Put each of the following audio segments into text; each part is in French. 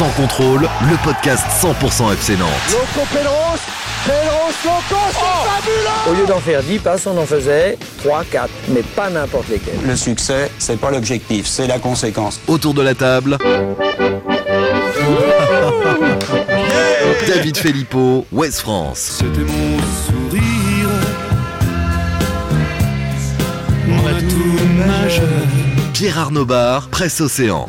Sans contrôle, le podcast 100% FC Nantes. Loco Pedros, Pedros Loco, c'est fabuleux Au lieu d'en faire 10 passes, on en faisait 3, 4, mais pas n'importe lesquels. Le succès, c'est pas l'objectif, c'est la conséquence. Autour de la table, David Filippo, West France. C'était mon sourire, mon atout majeur. Pierre Arnaud Bar, Presse Océan.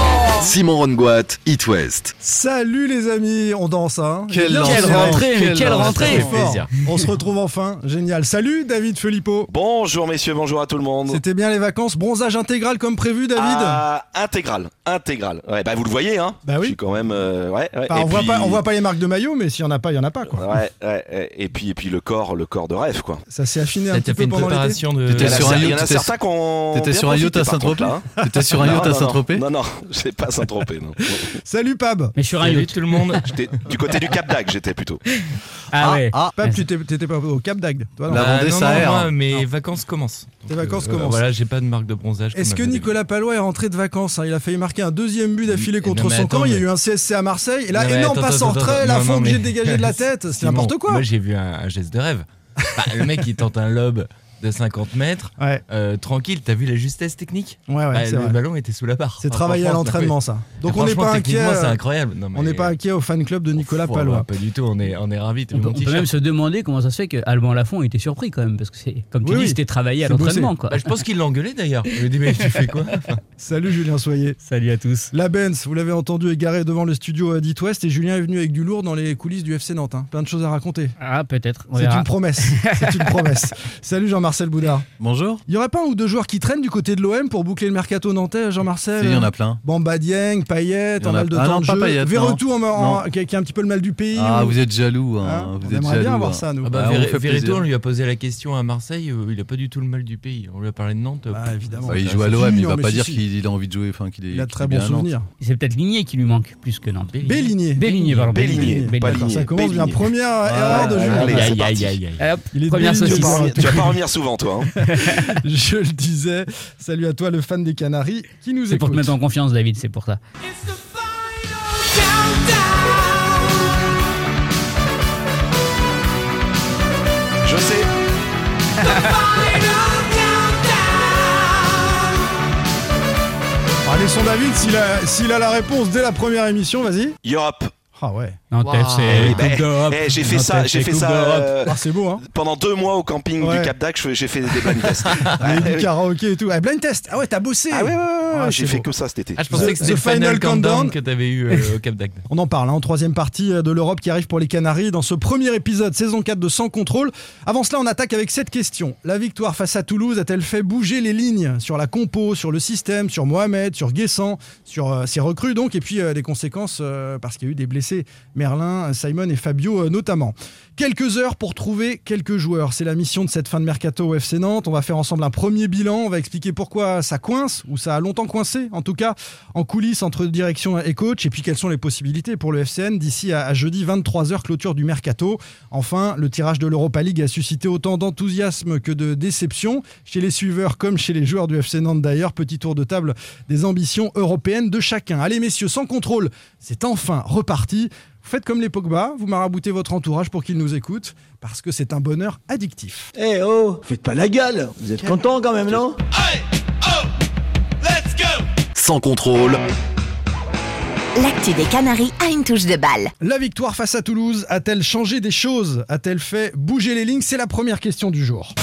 Simon Rongoat, It West. Salut les amis, on danse hein Quelle rentrée, mais quelle lancement. rentrée. Plaisir. On se retrouve enfin, génial. Salut David Filippo. Bonjour messieurs, bonjour à tout le monde. C'était bien les vacances, bronzage intégral comme prévu David Ah, intégral, intégral. Ouais, bah vous le voyez, hein. Bah oui. Je suis quand même, euh, ouais. ouais. Enfin, Et on, voit puis- pas, on voit pas les marques de maillot, mais s'il y en a pas, il y en a pas quoi. Ouais, ouais, ouais. Et puis, et puis le corps, le corps de rêve, quoi. Ça s'est affiné un T'as petit fait peu une pendant l'été. préparation de. Il y T'étais en a, sur un yacht, a t'étais- certains qui ont. T'étais bien sur un yacht profité, à Saint-Tropez hein. T'étais sur un Non, yacht à non, Saint-Tropez Non, non, j'ai pas Saint-Tropez, non. Salut Pab. Mais un Salut yacht. tout le monde. J'étais du côté du Cap d'Agde, j'étais plutôt. Ah, ouais. Pab, tu t'étais pas au Cap d'Agde toi non La Ah, Vendée, non, ça non, aère. moi, mes vacances commencent. Tes vacances euh, commencent. Voilà, j'ai pas de marque de bronzage. Est-ce que Nicolas Palois est rentré de vacances hein? Il a failli marquer un deuxième but d'affilée contre son attends, camp. Il y a eu un CSC à Marseille. Et là, énorme passe en retrait, la fond non, obligé mais- de la tête. C'est n'importe quoi. Moi, j'ai vu un, geste de rêve. Bah, le mec, il tente un lob de 50 mètres. Ouais, euh, tranquille, t'as vu la justesse technique ouais, ouais, Bah, Le vrai. ballon était sous la barre. C'est Enfin, travaillé à l'entraînement, ça. Donc on n'est franchement, pas inquiet. c'est euh, incroyable. Non, On n'est pas inquiet au fan club de Nicolas Pff, Palois. Pas du tout, on est, on est ravis. On peut, on peut même se demander comment ça se fait que Alban Lafont était surpris quand même, parce que c'est, comme tu Oui, dis, c'était travaillé à l'entraînement. Quoi. Bah, je pense qu'il l'a engueulé d'ailleurs. Il lui dit Mais tu fais quoi Salut Julien Soyer. Salut à tous. La Benz, vous l'avez entendu égaré devant le studio à Dit West et Julien est venu avec du lourd dans les coulisses du FC Nantes. hein. Plein de choses à raconter. Ah, peut-être. C'est une promesse. C'est une promesse. Salut Jean-Marcel Boudard. Bonjour. Il y aurait pas un ou deux joueurs qui traînent du côté de l'OM pour boucler le mercato nantais, Jean-Marcel Si, il y en a plein. Bamba Dieng, Payet, en mal de Ah temps non, de pas jeu. Payet, Verretou, en- en- qui a un petit peu le mal du pays. Ah, ou- vous êtes jaloux. Hein Hein. on Vous êtes aimerait jaloux. bien avoir hein. ça, nous. Ah bah, Bah, on Verretou, on lui a posé la question à Marseille, euh, il a pas du tout le mal du pays. On lui a parlé de Nantes. Bah, pff, évidemment. Bah, il ça- joue à l'OM, il non, va pas dire qu'il a envie de jouer. Enfin, qu'il est. Il a de très est bons souvenirs. C'est peut-être Ligné qui lui manque plus que Nantes. Béligné. Béligné, pardon. Béligné, ça commence bien. Première erreur de Julien. est première saucisse. Tu vas pas revenir souvent, toi. hein. Je le disais. Salut à toi, le fan des Canaries qui nous C'est pour te écoute. mettre en confiance, David, c'est pour ça. Je sais. Allez, son David, s'il a, s'il a la réponse dès la première émission, vas-y. Europe. Ah ouais. FC, Eh ben, eh, j'ai fait ça, j'ai fait ça euh, Ah, c'est beau, hein. pendant deux mois au camping Ouais. du Cap je- J'ai fait des blind tests. Il y a eu Ouais, du karaoké et tout. Ah, blind test. Ah ouais, t'as bossé. Ah ouais, ouais, ouais, Ah, ouais, j'ai fait beau. que ça cet été. Ah, je pensais The- que c'était le Final Final Countdown Countdown. que t'avais eu euh, au Cap d'Agde. On en parle, hein, en troisième partie de l'Europe qui arrive pour les Canaries dans ce premier épisode, saison 4 de Sans Contrôle. Avant cela, on attaque avec cette question. La victoire face à Toulouse a-t-elle fait bouger les lignes sur la compo, sur le système, sur Mohamed, sur Guessant, sur euh, ses recrues donc, et puis euh, les conséquences euh, parce qu'il y a eu des blessés, Merlin, Simon et Fabio euh, notamment. Quelques heures pour trouver quelques joueurs. C'est la mission de cette fin de mercato au FC Nantes. On va faire ensemble un premier bilan. On va expliquer pourquoi ça coince, ou ça a longtemps coincé, en tout cas, en coulisses entre direction et coach, et puis quelles sont les possibilités pour le FCN d'ici à, à jeudi 23h, clôture du mercato. Enfin, le tirage de l'Europa League a suscité autant d'enthousiasme que de déception chez les suiveurs comme chez les joueurs du FC Nantes d'ailleurs. Petit tour de table des ambitions européennes de chacun. Allez messieurs, sans contrôle, c'est enfin reparti. Vous faites comme les Pogba, vous maraboutez votre entourage pour qu'ils nous écoutent, parce que c'est un bonheur addictif. Eh oh, faites pas la gueule. Vous êtes content quand même, non Sans contrôle, L'actu des Canaries a une touche de balle. La victoire face à Toulouse a-t-elle changé des choses? A-t-elle fait bouger les lignes? C'est la première question du jour.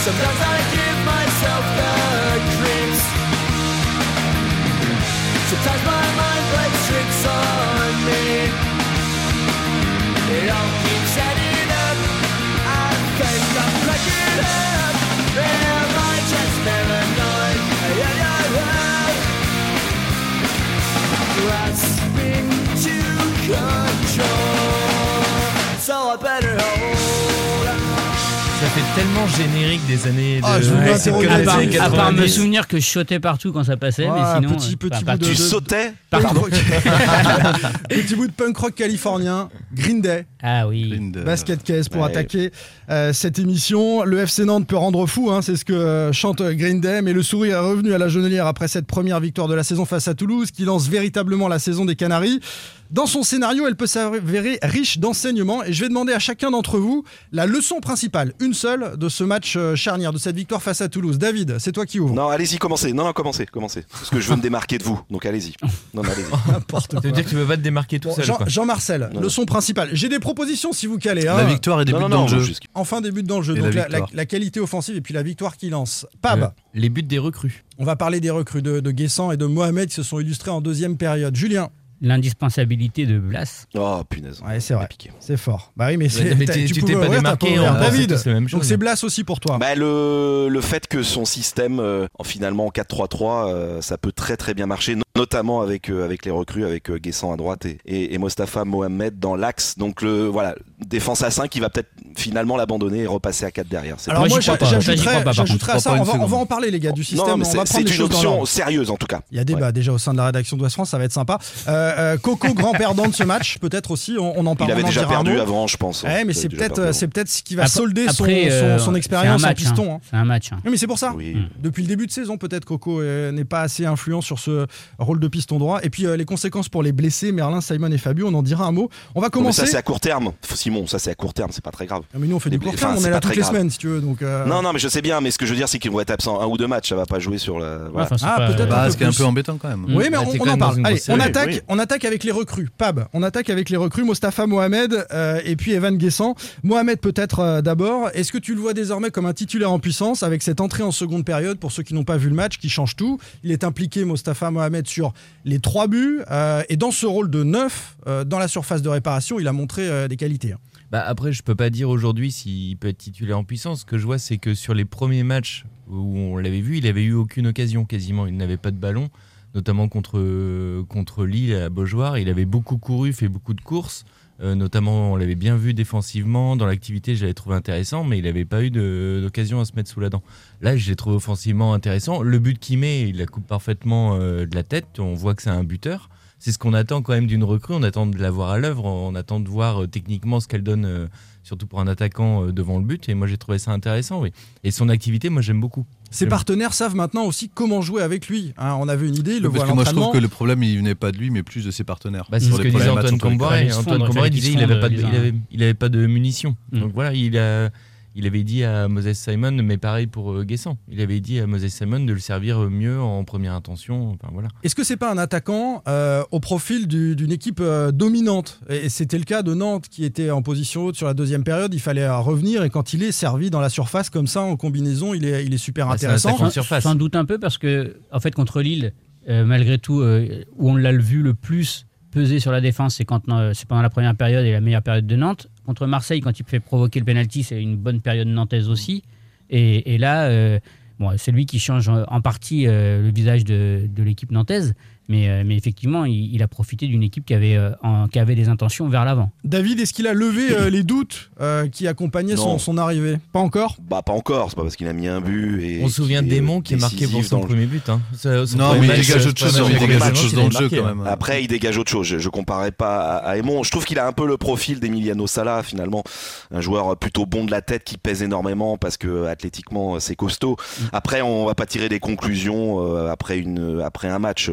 Ça fait tellement générique des années de. Ah, je voulais Ouais, interroger. que À part, années à part me 90. souvenir que je sautais partout quand ça passait, Ouais, mais sinon. petit- euh, petit pas- bout pas de- Tu sautais. Petit bout de punk rock californien, Green Day. Ah oui. Green Day. Basket case pour Ouais. attaquer euh, cette émission. Le FC Nantes peut rendre fou, hein, c'est ce que euh, chante Green Day, mais le sourire est revenu à la Genelière après cette première victoire de la saison face à Toulouse, qui lance véritablement la saison des Canaries. Dans son scénario, elle peut s'avérer riche d'enseignements, et je vais demander à chacun d'entre vous la leçon principale, une seule, de ce match euh, charnière, de cette victoire face à Toulouse. David, c'est toi qui ouvre. Non, allez-y, commencez. Non, non, commencez, commencez. Parce que je veux me démarquer de vous. Donc allez-y. Non, allez-y. N'importe Ça quoi. veut dire que tu veux pas te démarquer tout Bon, seul. Jean-Marcel, leçon principale. J'ai des propositions si vous calez. hein. La victoire et des Non, buts non, dans non, le jeu. Enfin, des buts dans le jeu. Et Donc la la, la- victoire. la qualité offensive et puis la victoire qui lance. Pab, Euh, les buts des recrues. on va parler des recrues de, de Guessant et de Mohamed qui se sont illustrés en deuxième période. Julien, L'indispensabilité de Blas. Oh, punaise. ouais, c'est vrai, c'est fort. Bah oui, mais c'est, mais tu- t'es pas démarqué, on pense David, même donc chose. c'est Blas aussi pour toi. Bah, le, le fait que son système, euh, en finalement en 4-3-3, euh, ça peut très très bien marcher, notamment avec, euh, avec les recrues, avec euh, Guessant à droite et, et, et Mostafa Mohamed dans l'axe. Donc le voilà, défense à 5, il va peut-être finalement l'abandonner et repasser à 4 derrière. C'est Alors Moi, j'y j'ajouterais, à ça, on va, on va en parler les gars du système, non, mais on c'est une option sérieuse en tout cas. Il y a débat Ouais. déjà au sein de la rédaction d'Ouest France, ça va être sympa. Euh, euh, Coco, grand perdant de ce match, peut-être aussi, on, on en parle. Il avait déjà perdu avant, je pense. Ouais, mais c'est peut-être, c'est peut-être ce qui va Après- solder son, euh, expérience un en match, piston. hein. hein. C'est un match. hein. Oui, mais c'est pour ça. Oui. Depuis le début de saison, peut-être Coco euh, n'est pas assez influent sur ce rôle de piston droit. Et puis euh, les conséquences pour les blessés, Merlin, Simon et Fabio, on en dira un mot. On va Non, mais commencer. ça c'est à court terme. Simon, ça c'est à court terme, c'est pas très grave. Mais nous on fait du Mais- court terme, on est là toutes les grave. semaines si tu veux. Donc, euh, Non, non, mais je sais bien, mais ce que je veux dire, c'est qu'ils vont être absents un ou deux matchs. Ça va pas jouer sur le. voilà. Enfin, Ah, peut-être Bah, un peu ce qui est un peu embêtant quand même. Oui, mais on, en parle. Allez, on attaque, oui. on attaque avec les recrues. Pab, on attaque avec les recrues. Mostafa Mohamed euh, et puis Evan Guessant. Mohamed peut-être euh, d'abord. Est-ce que tu le vois désormais comme un titulaire en puissance avec cette entrée en seconde période pour ceux qui n'ont pas vu le match, qui change tout? Il est impliqué, Mostafa Mohamed, sur les trois buts euh, et dans ce rôle de neuf euh, dans la surface de réparation, il a montré euh, des qualités. hein. Bah après, je peux pas dire aujourd'hui s'il peut être titulaire en puissance. Ce que je vois, c'est que sur les premiers matchs où on l'avait vu, il avait eu aucune occasion quasiment. Il n'avait pas de ballon, notamment contre, contre Lille à Beaujoire. Il avait beaucoup couru, fait beaucoup de courses. Euh, notamment, on l'avait bien vu défensivement. Dans l'activité, je l'avais trouvé intéressant, mais il n'avait pas eu d'occasion à se mettre sous la dent. Là, je l'ai trouvé offensivement intéressant. Le but qu'il met, il la coupe parfaitement euh, de la tête. On voit que c'est un buteur. C'est ce qu'on attend quand même d'une recrue. On attend de la voir à l'œuvre. On attend de voir euh, techniquement ce qu'elle donne, euh, surtout pour un attaquant euh, devant le but. Et moi, j'ai trouvé ça intéressant, oui. Et son activité, moi, j'aime beaucoup. Ses partenaires savent maintenant aussi comment jouer avec lui. hein. on avait une idée, il le voit Parce que moi je trouve que le problème il venait pas de lui mais plus de ses partenaires. Bah, c'est ce que disait Antoine Comboiré. Antoine Comboiré disait qu'il se avait pas fondent, de, les il uns. avait, il avait pas de munitions. Mm. Donc voilà, il a, il avait dit à Moses Simon, mais pareil pour euh, Guessant. Il avait dit à Moses Simon de le servir mieux en première intention. Enfin voilà. Est-ce que c'est pas un attaquant euh, au profil du- d'une équipe euh, dominante? Et c'était le cas de Nantes qui était en position haute sur la deuxième période. Il fallait euh, revenir et quand il est servi dans la surface comme ça en combinaison, il est, il est super Ah, un intéressant. Sans- surface. Sans doute un peu parce que, en fait, contre Lille, euh, malgré tout, euh, où on l'a vu le plus peser sur la défense, c'est quand euh, c'est pendant la première période et la meilleure période de Nantes. Contre Marseille, quand il fait provoquer le penalty, c'est une bonne période nantaise aussi. Et, là, euh, bon, c'est lui qui change en partie euh, le visage de l'équipe nantaise. Mais, euh, mais effectivement, il, il a profité d'une équipe qui avait, euh, en- qui avait des intentions vers l'avant. David, est-ce qu'il a levé euh, les doutes euh, qui accompagnaient son, arrivée? Pas encore? Bah pas encore, c'est pas parce qu'il a mis un but et. On se souvient de Démon qui est marqué pour son premier but. Hein. Son Non premier mais il match, dégage autre chose, pas il dégage autre chose dans le jeu quand hein. même. Après, il dégage autre chose. Je, je comparais pas à, à Aymon. Je trouve qu'il a un peu le profil d'Emiliano Sala, finalement. Un joueur plutôt bon de la tête qui pèse énormément parce que athlétiquement, c'est costaud. Mm. Après, on va pas tirer des conclusions euh, après, une, après un match.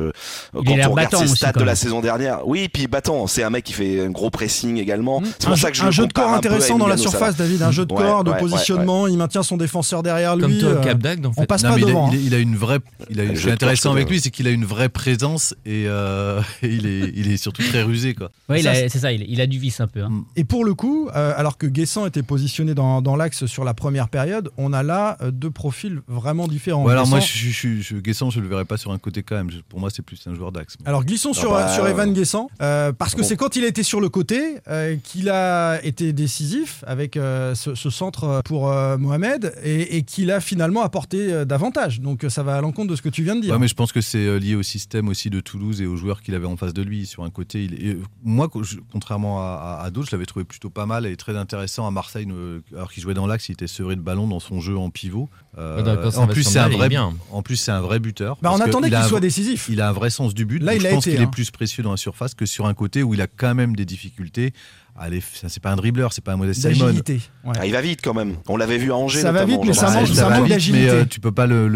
Il quand on regarde battant ses stats de la saison dernière. Oui, puis battant. C'est un mec qui fait un gros pressing également. C'est un, pour ça que je un le jeu de corps intéressant dans la surface. David. Un jeu de Ouais, corps, de ouais, ouais, positionnement. Il maintient son défenseur derrière lui. Comme toi, euh, Cap d'Agde, en on passe Non, pas devant. il hein. il a une vraie. Il a, ce de intéressant avec lui, c'est qu'il a une vraie présence et euh, il, est, il est surtout très rusé quoi. Ouais, c'est- c'est ça, il, a du vice un peu. hein. Et pour le coup, euh, alors que Guessant était positionné dans, dans l'axe sur la première période, on a là deux profils vraiment différents. Ouais, alors moi, Guessant- je, je, je, je- Guessant, je le verrais pas sur un côté quand même. Je- pour moi, c'est plus un joueur d'Axe. Alors glissons Ah sur, bah, sur Evan euh, Guessant, euh, parce que bon. c'est quand il a été sur le côté euh, qu'il a été décisif avec euh, ce, ce centre pour euh, Mohamed et, et qu'il a finalement apporté euh, davantage. Donc ça va à l'encontre de ce que tu viens de dire. Ouais, mais je pense que c'est euh, lié au système aussi de Toulouse et aux joueurs qu'il avait en face de lui. Sur un côté, il est- et moi, contrairement à, à- à d'autres, je l'avais trouvé plutôt pas mal et très intéressant à Marseille. Alors qu'il jouait dans l'axe, il était sevré de ballon dans son jeu en pivot. Euh, en plus, c'est un vrai. bien. En plus, c'est un vrai buteur. Bah, on attendait qu'il soit décisif. Il a un vrai sens du but. Là, donc il je pense qu'il hein. est plus précieux dans la surface que sur un côté où il a quand même des difficultés. Allez, c'est pas un dribbleur, c'est pas un modèle Simon. Ouais. Ah, il va vite quand même. On l'avait vu à Angers. Ça va vite, mais ça manque d'agilité. euh, tu peux pas le,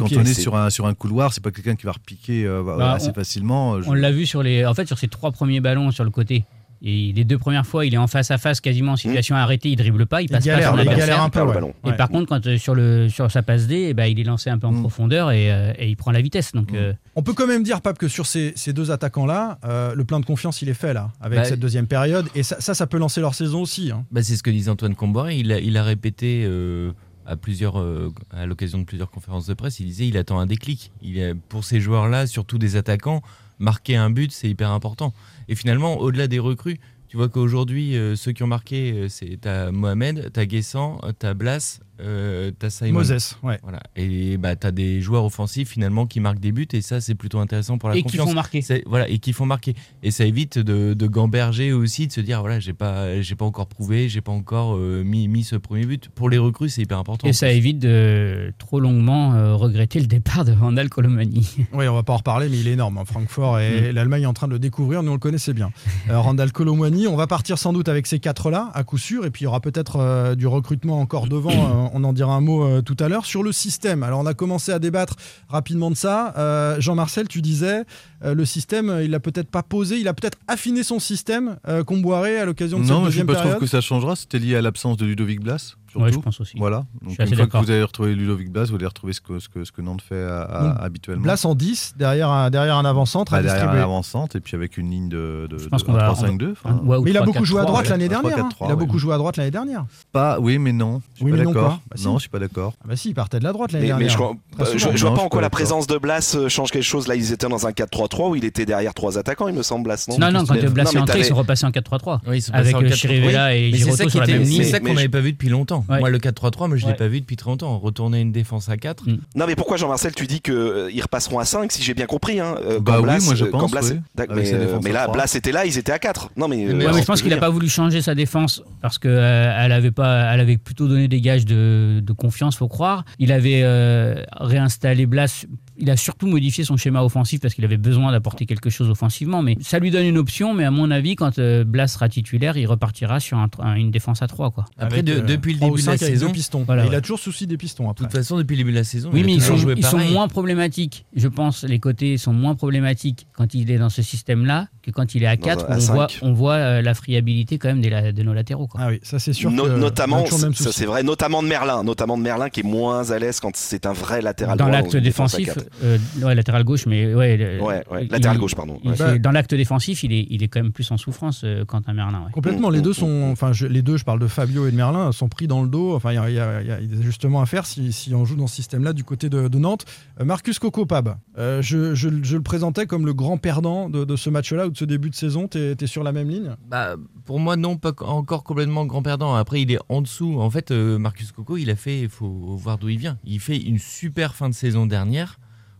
cantonner sur un, sur un couloir. C'est pas quelqu'un qui va repiquer euh, Bah, assez on- facilement. Je- On l'a vu sur les, en fait, sur ses trois premiers ballons sur le côté. Et les deux premières fois, il est en face à face, quasiment en situation arrêtée, il dribble pas, il Il passe galère, pas son il galère un peu. Le ouais. ballon. Et Ouais. par contre, quand euh, sur, le, sur sa passe D, eh ben, il est lancé un peu en Mm. profondeur et, euh, et il prend la vitesse. Donc, Mm. euh, On peut quand même dire, Pape, que sur ces, ces deux attaquants-là, euh, le plein de confiance, il est fait là, avec Bah, cette deuxième période. Et ça, ça, ça peut lancer leur saison aussi. hein. Bah, c'est ce que disait Antoine Comboiré. Il a, il a répété euh, à plusieurs, euh, à l'occasion de plusieurs conférences de presse. Il disait il attend un déclic. Il pour ces joueurs-là, surtout des attaquants, marquer un but, c'est hyper important. Et finalement, au-delà des recrues, tu vois qu'aujourd'hui, euh, ceux qui ont marqué, euh, c'est t'as Mohamed, t'as Guessant, euh, t'as Blas, euh, t'as Simon. Moses, ouais. Voilà. Et bah, tu as des joueurs offensifs finalement qui marquent des buts et ça c'est plutôt intéressant pour la et qui confiance. font marquer. C'est- Voilà, et qui font marquer. Et ça évite de, de gamberger aussi, de se dire voilà, j'ai pas, j'ai pas encore prouvé, j'ai pas encore euh, mis, mis ce premier but. Pour les recrues, c'est hyper important. Et ça évite de trop longuement euh, regretter le départ de Randall Colomani. Oui, on va pas en reparler, mais il est énorme. hein. Francfort et l'Allemagne est en train de le découvrir. Nous, on le connaissait bien. Euh, Randall Colomwani, on va partir sans doute avec ces quatre-là, à coup sûr. Et puis, il y aura peut-être euh, du recrutement encore devant. Euh, on en dira un mot euh, tout à l'heure. Sur le système, alors on a commencé à débattre rapidement de ça. Euh, Jean-Marcel, tu disais, le système, il l'a peut-être pas posé. Il a peut-être affiné son système, euh, Comboiré, à l'occasion de cette Non, je deuxième ne trouve période. que ça changera. C'était lié à l'absence de Ludovic Blas. Surtout. Ouais, je pense aussi. Voilà. Donc, une fois que vous allez retrouver Ludovic Blas, vous allez retrouver ce que, ce que, ce que Nantes fait à- à- Donc, habituellement. Blas en 10, derrière un, derrière un avant-centre à Bah, derrière un distribuer. avant-centre et puis avec une ligne de, de, de qu'on va- 3-5-2. enfin, Ouais, ou Mais il a 3, beaucoup 4, joué à 3, droite ouais. l'année dernière. 3, hein. 4, Il a ouais. beaucoup joué à droite l'année dernière. Pas, oui, mais non. Je suis Oui, pas d'accord. Bah, si. non, je suis pas d'accord. Ah bah si, il partait de la droite l'année Mais, mais dernière. je, souvent. je vois pas en quoi la présence de Blas euh, change quelque chose. Là, ils étaient dans un 4-3-3 où il était derrière trois attaquants, il me semble, Blas. Non, Non, quand Blas est entré, ils sont repassés en 4-3-3. Oui, ils sont Avec euh, 4-3-3. Chirivella et c'est ça Giroto qui sur la même c'est ligne. ça Mais qu'on n'avait pas vu depuis longtemps. Ouais. Moi, le 4-3-3, moi, je l'ai Ouais. pas vu depuis très longtemps. Retourner une défense à 4. Mm. Non, mais pourquoi Jean-Marcel, tu dis qu'ils repasseront à 5 si j'ai bien compris hein, euh, Bah quand oui, Blas, moi, je euh, pense, Blas- oui. Mais, euh, mais là. Blas était là, ils étaient à 4. Non, mais, euh, mais je pense qu'il n'a pas voulu changer sa défense parce qu'elle elle avait pas, elle avait plutôt donné des gages de, de confiance, faut croire. Il avait euh, réinstallé Blas. Il a surtout modifié son schéma offensif parce qu'il avait besoin d'apporter quelque chose offensivement. Mais ça lui donne une option. Mais à mon avis, quand euh, Blas sera titulaire, il repartira sur un- un- une défense à 3 quoi. Après, Avec, de- euh, depuis le début de la saison. Voilà, Il ouais. a toujours souci des pistons de toute façon, depuis le début de la saison, Oui, il mais ils sont, joué ils sont moins problématiques. Je pense les côtés sont moins problématiques quand il est dans ce système-là que quand il est à Dans 4 un- à où on voit, cinq. on voit euh, la friabilité quand même des la- de nos latéraux. Quoi. Ah oui, ça c'est sûr. No- que notamment, ça c'est vrai, notamment de Merlin, notamment de Merlin qui est moins à l'aise quand c'est un vrai latéral dans l'acte défensif, euh, ouais, latéral gauche, mais ouais, le- Ouais, ouais, il- latéral il- gauche, pardon. il dans l'acte défensif, il est, il est quand même plus en souffrance euh, Quentin Merlin. ouais. Complètement, Mm, les mm, deux mm, sont, enfin je- les deux, je parle de Fabio et de Merlin, sont pris dans le dos. Enfin, il y a, y y des ajustements à faire si, si on joue dans ce système-là du côté de, de Nantes. Euh, Marcus Coco Pab, euh, je, je- je le présentais comme le grand perdant de, de ce match-là de ce début de saison. T'es es sur la même ligne? Bah, pour moi, non, pas co- encore complètement grand perdant. Après, il est en dessous. En fait, euh, Marcus Coco, il a fait, il faut voir d'où il vient. Il fait une super fin de saison dernière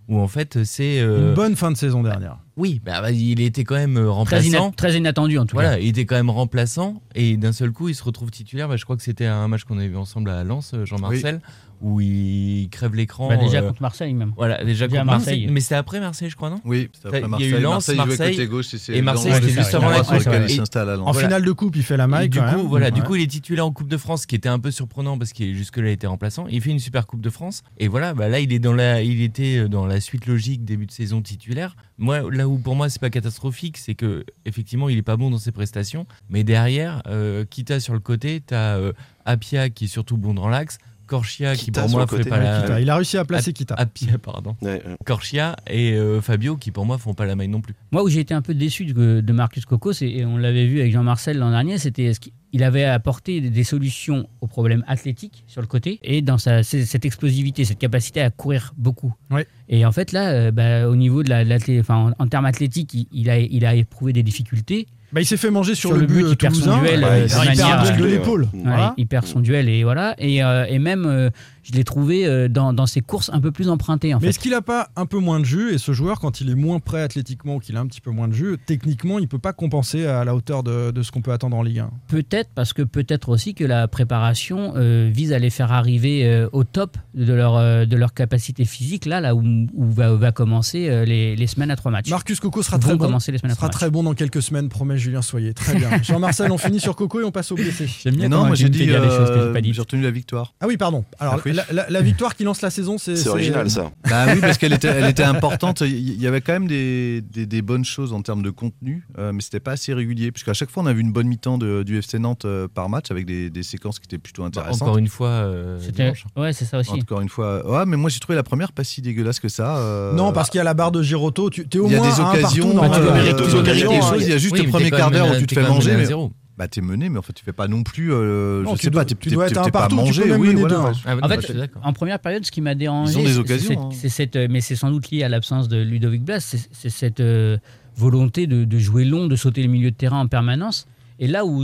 où en fait, c'est. euh, Une bonne fin de saison dernière. Oui, bah, bah, il était quand même euh, Très, ina- remplaçant. très inattendu en tout Voilà, cas. il était quand même remplaçant et d'un seul coup, il se retrouve titulaire. Bah, je crois que c'était un match qu'on avait vu ensemble à Lens, Jean-Marcel, où il crève l'écran. Bah, déjà euh, contre Marseille même. Voilà, déjà Déjà contre Marseille. Marseille. Mais c'était après Marseille, je crois, non Oui, c'était Il y a après eu Marseille. Lens, Marseille Marseille, côté gauche. c'est- et c'est Marseille, c'était juste avant la coupe. En finale de coupe, il fait la Et maille. du quand coup, même. voilà, du coup, il est titulaire en Coupe de France, qui était un peu surprenant parce qu'il jusque-là il était remplaçant. Il fait une super Coupe de France et voilà, bah là il est dans la, il était dans la suite logique début de saison titulaire. Moi, là où pour moi c'est pas catastrophique, c'est que effectivement il est pas bon dans ses prestations, mais derrière, euh, Kita sur le côté, t'as euh, Apia qui est surtout bon dans l'axe. Corchia qui pour moi fait pas la. Kita. Il a réussi à placer Kita. à pied, pardon. Ouais, ouais. Corchia et euh, Fabio qui pour moi font pas la maille non plus. Moi, où j'ai été un peu déçu de, de Marcus Coco, c'est- et on l'avait vu avec Jean-Marcel l'an dernier, c'était ce qu'il avait apporté des- solutions aux problèmes athlétiques sur le côté et dans sa, cette explosivité, cette capacité à courir beaucoup. Ouais. Et en fait, là, euh, bah, au niveau de la, de l'athlé- enfin, en, en termes athlétiques, il, il a, il a éprouvé des difficultés. Bah, il s'est fait manger sur, Sur le but, but, euh, il perd son duel, Ouais, euh, il perd de Ouais. l'épaule. Ouais, Voilà. il perd son duel et voilà. Et, euh, et même, euh, je l'ai trouvé euh, dans, dans ses courses un peu plus emprunté en Mais fait. est-ce qu'il a pas un peu moins de jus Et ce joueur, quand il est moins prêt athlétiquement ou qu'il a un petit peu moins de jus, techniquement, il peut pas compenser à la hauteur de, de ce qu'on peut attendre en Ligue 1. Peut-être parce que peut-être aussi que la préparation euh, vise à les faire arriver euh, au top de leur, euh, de leur capacité physique, là, là où, où va, va commencer euh, les, les semaines à trois matchs. Marcus Coco sera très bon. commencer les semaines à sera très bon dans quelques semaines, promet Julien Soyer. Très bien. Jean-Marcel, on finit sur Coco et on passe au blessé. J'aime bien non, moi j'ai dit, j'ai euh, retenu la victoire. Ah oui, pardon. Alors, Ah oui. La, la- la victoire qui lance la saison, c'est. C'est original ça. Bah oui, parce qu'elle était, elle était importante. Il y avait quand même des, des, des bonnes choses en termes de contenu, euh, mais c'était pas assez régulier. Puisqu'à chaque fois, on a vu une bonne mi-temps de- du FC Nantes euh, par match avec des, des séquences qui étaient plutôt Bah, intéressantes. encore une fois, euh, C'était- dimanche. Ouais, c'est ça aussi. Encore une fois. Ouais, mais moi j'ai trouvé la première pas si dégueulasse que ça. euh, Non, parce qu'il y a la barre de Girotto. Tu es au il y a moins occasions, euh, il y a occasions, des hein. choses, il y a juste Oui, le premier quart d'heure où tu te fais manger. Bah t'es mené, mais en fait tu fais pas non plus. euh, Non, je tu sais dois- pas, t'es tu dois t'es- être un partout, tu mangé, peux même oui, mener voilà, hein. Ah, bah En non, fait, suis d'accord. en première période, ce qui m'a dérangé, Ils ont des c'est- occasions, c'est- hein. c'est cette, mais c'est sans doute lié à l'absence de Ludovic Blas, c'est c'est cette euh, volonté de, de jouer long, de sauter le milieu de terrain en permanence. Et là où,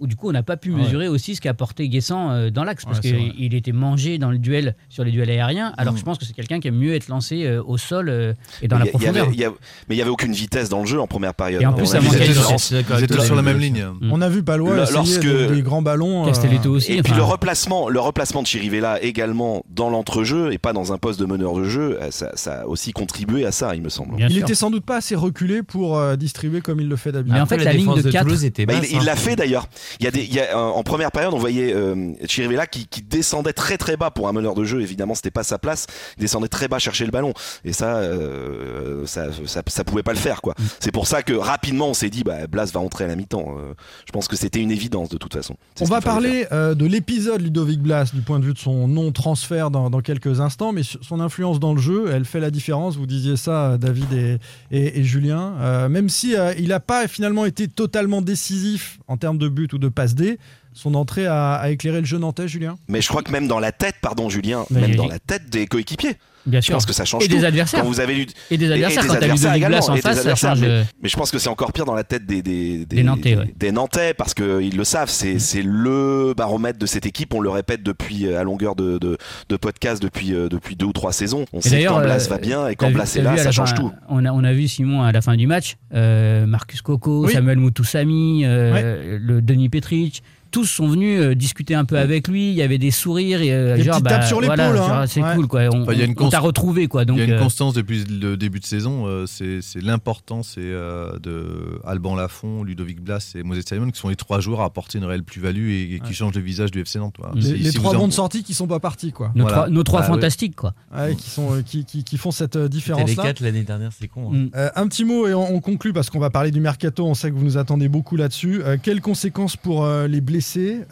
où, du coup on n'a pas pu Ouais. mesurer aussi ce qu'a apporté Guessant euh, dans l'axe, parce Ouais, qu'il était mangé dans le duel sur les duels aériens, alors Mm. que je pense que c'est quelqu'un qui aime mieux être lancé euh, au sol euh, et dans Mais la y y avait- profondeur. il y avait- mais il y avait aucune vitesse dans le jeu en première période. Et en On plus, ça manquait. Ils étaient sur la même ligne. Mm. On a vu Palois lorsque- des, des grands ballons. euh, Castelletto aussi. Et puis le replacement, le replacement de Chirivella également dans l'entrejeu et pas dans un poste de meneur de jeu, ça, ça a aussi contribué à ça, il me semble. bien Il sûr. était sans doute pas assez reculé pour distribuer comme il le fait d'habitude. Mais en fait, la, la ligne de de, quatre- Toulouse était Bah, il il hein. l'a fait d'ailleurs. Il y a des, il y a, euh, en première période, on voyait euh, Chirivella qui, qui descendait très très bas pour un meneur de jeu. Évidemment, c'était pas sa place. Il descendait très bas chercher le ballon et ça, euh, ça, ça, ça pouvait pas le faire quoi. C'est pour ça que rapidement on s'est dit, bah, Blas va entrer à la mi-temps. Euh, je pense que c'était une évidence de toute façon. On va parler euh, de l'épisode Ludovic Blas du point de vue de son non-transfert dans, dans quelques instants, mais son influence dans le jeu, elle fait la différence. Vous disiez ça, David et, et- et Julien. Même si il n'a pas finalement été totalement décisif en termes de but ou de passe D, son entrée a, a éclairé le jeu nantais, Julien. Mais je crois que même dans la tête, pardon Julien, Mais même dans la tête des coéquipiers, bien je sûr. pense que ça change Et tout. des adversaires. Quand vous avez lu Et des adversaires, des quand t'as adversaires Ludovic Blas également, en et des face, ça adversaires, change. mais- Mais je pense que c'est encore pire dans la tête des, des, Des Nantais, ouais. des Nantais, parce qu'ils le savent, c'est c'est le baromètre de cette équipe. On le répète depuis euh, à longueur de, de, de podcast depuis, euh, depuis deux ou trois saisons. On Et sait que quand Blas euh, va bien et quand Blas est là, ça change fin, tout. On a, on a vu Simon à la fin du match, euh, Marcus Coco, Oui. Samuel Moutoussamy, euh, le Denis Petric. Tous sont venus euh, discuter un peu avec lui. Il y avait des sourires. Et, euh, Des genre, petites bah, tapes sur l'épaule, voilà, hein. C'est Ouais. cool, quoi. On, Enfin, il y a une on- on t'a retrouvé, quoi. Donc, Il y a une euh, constance depuis le début de saison, euh, c'est c'est l'importance euh, de Alban Lafont, Ludovic Blas et Moses Simon qui sont les trois joueurs à apporter une réelle plus-value et, et qui Ouais. changent le visage du FC Nantes. voilà. Les- Si- Les, les si trois vous en- bons de sortie qui sont pas partis, quoi. nos, voilà. trois, nos trois Bah, fantastiques, quoi. Ouais, qui, sont, euh, qui, qui, qui font cette C'était les. 4 l'année dernière, c'est con. hein. Mm. Euh, un petit mot et on, on conclut parce qu'on va parler du mercato. On sait que vous nous attendez beaucoup là-dessus. Euh, quelles conséquences pour euh, les blessés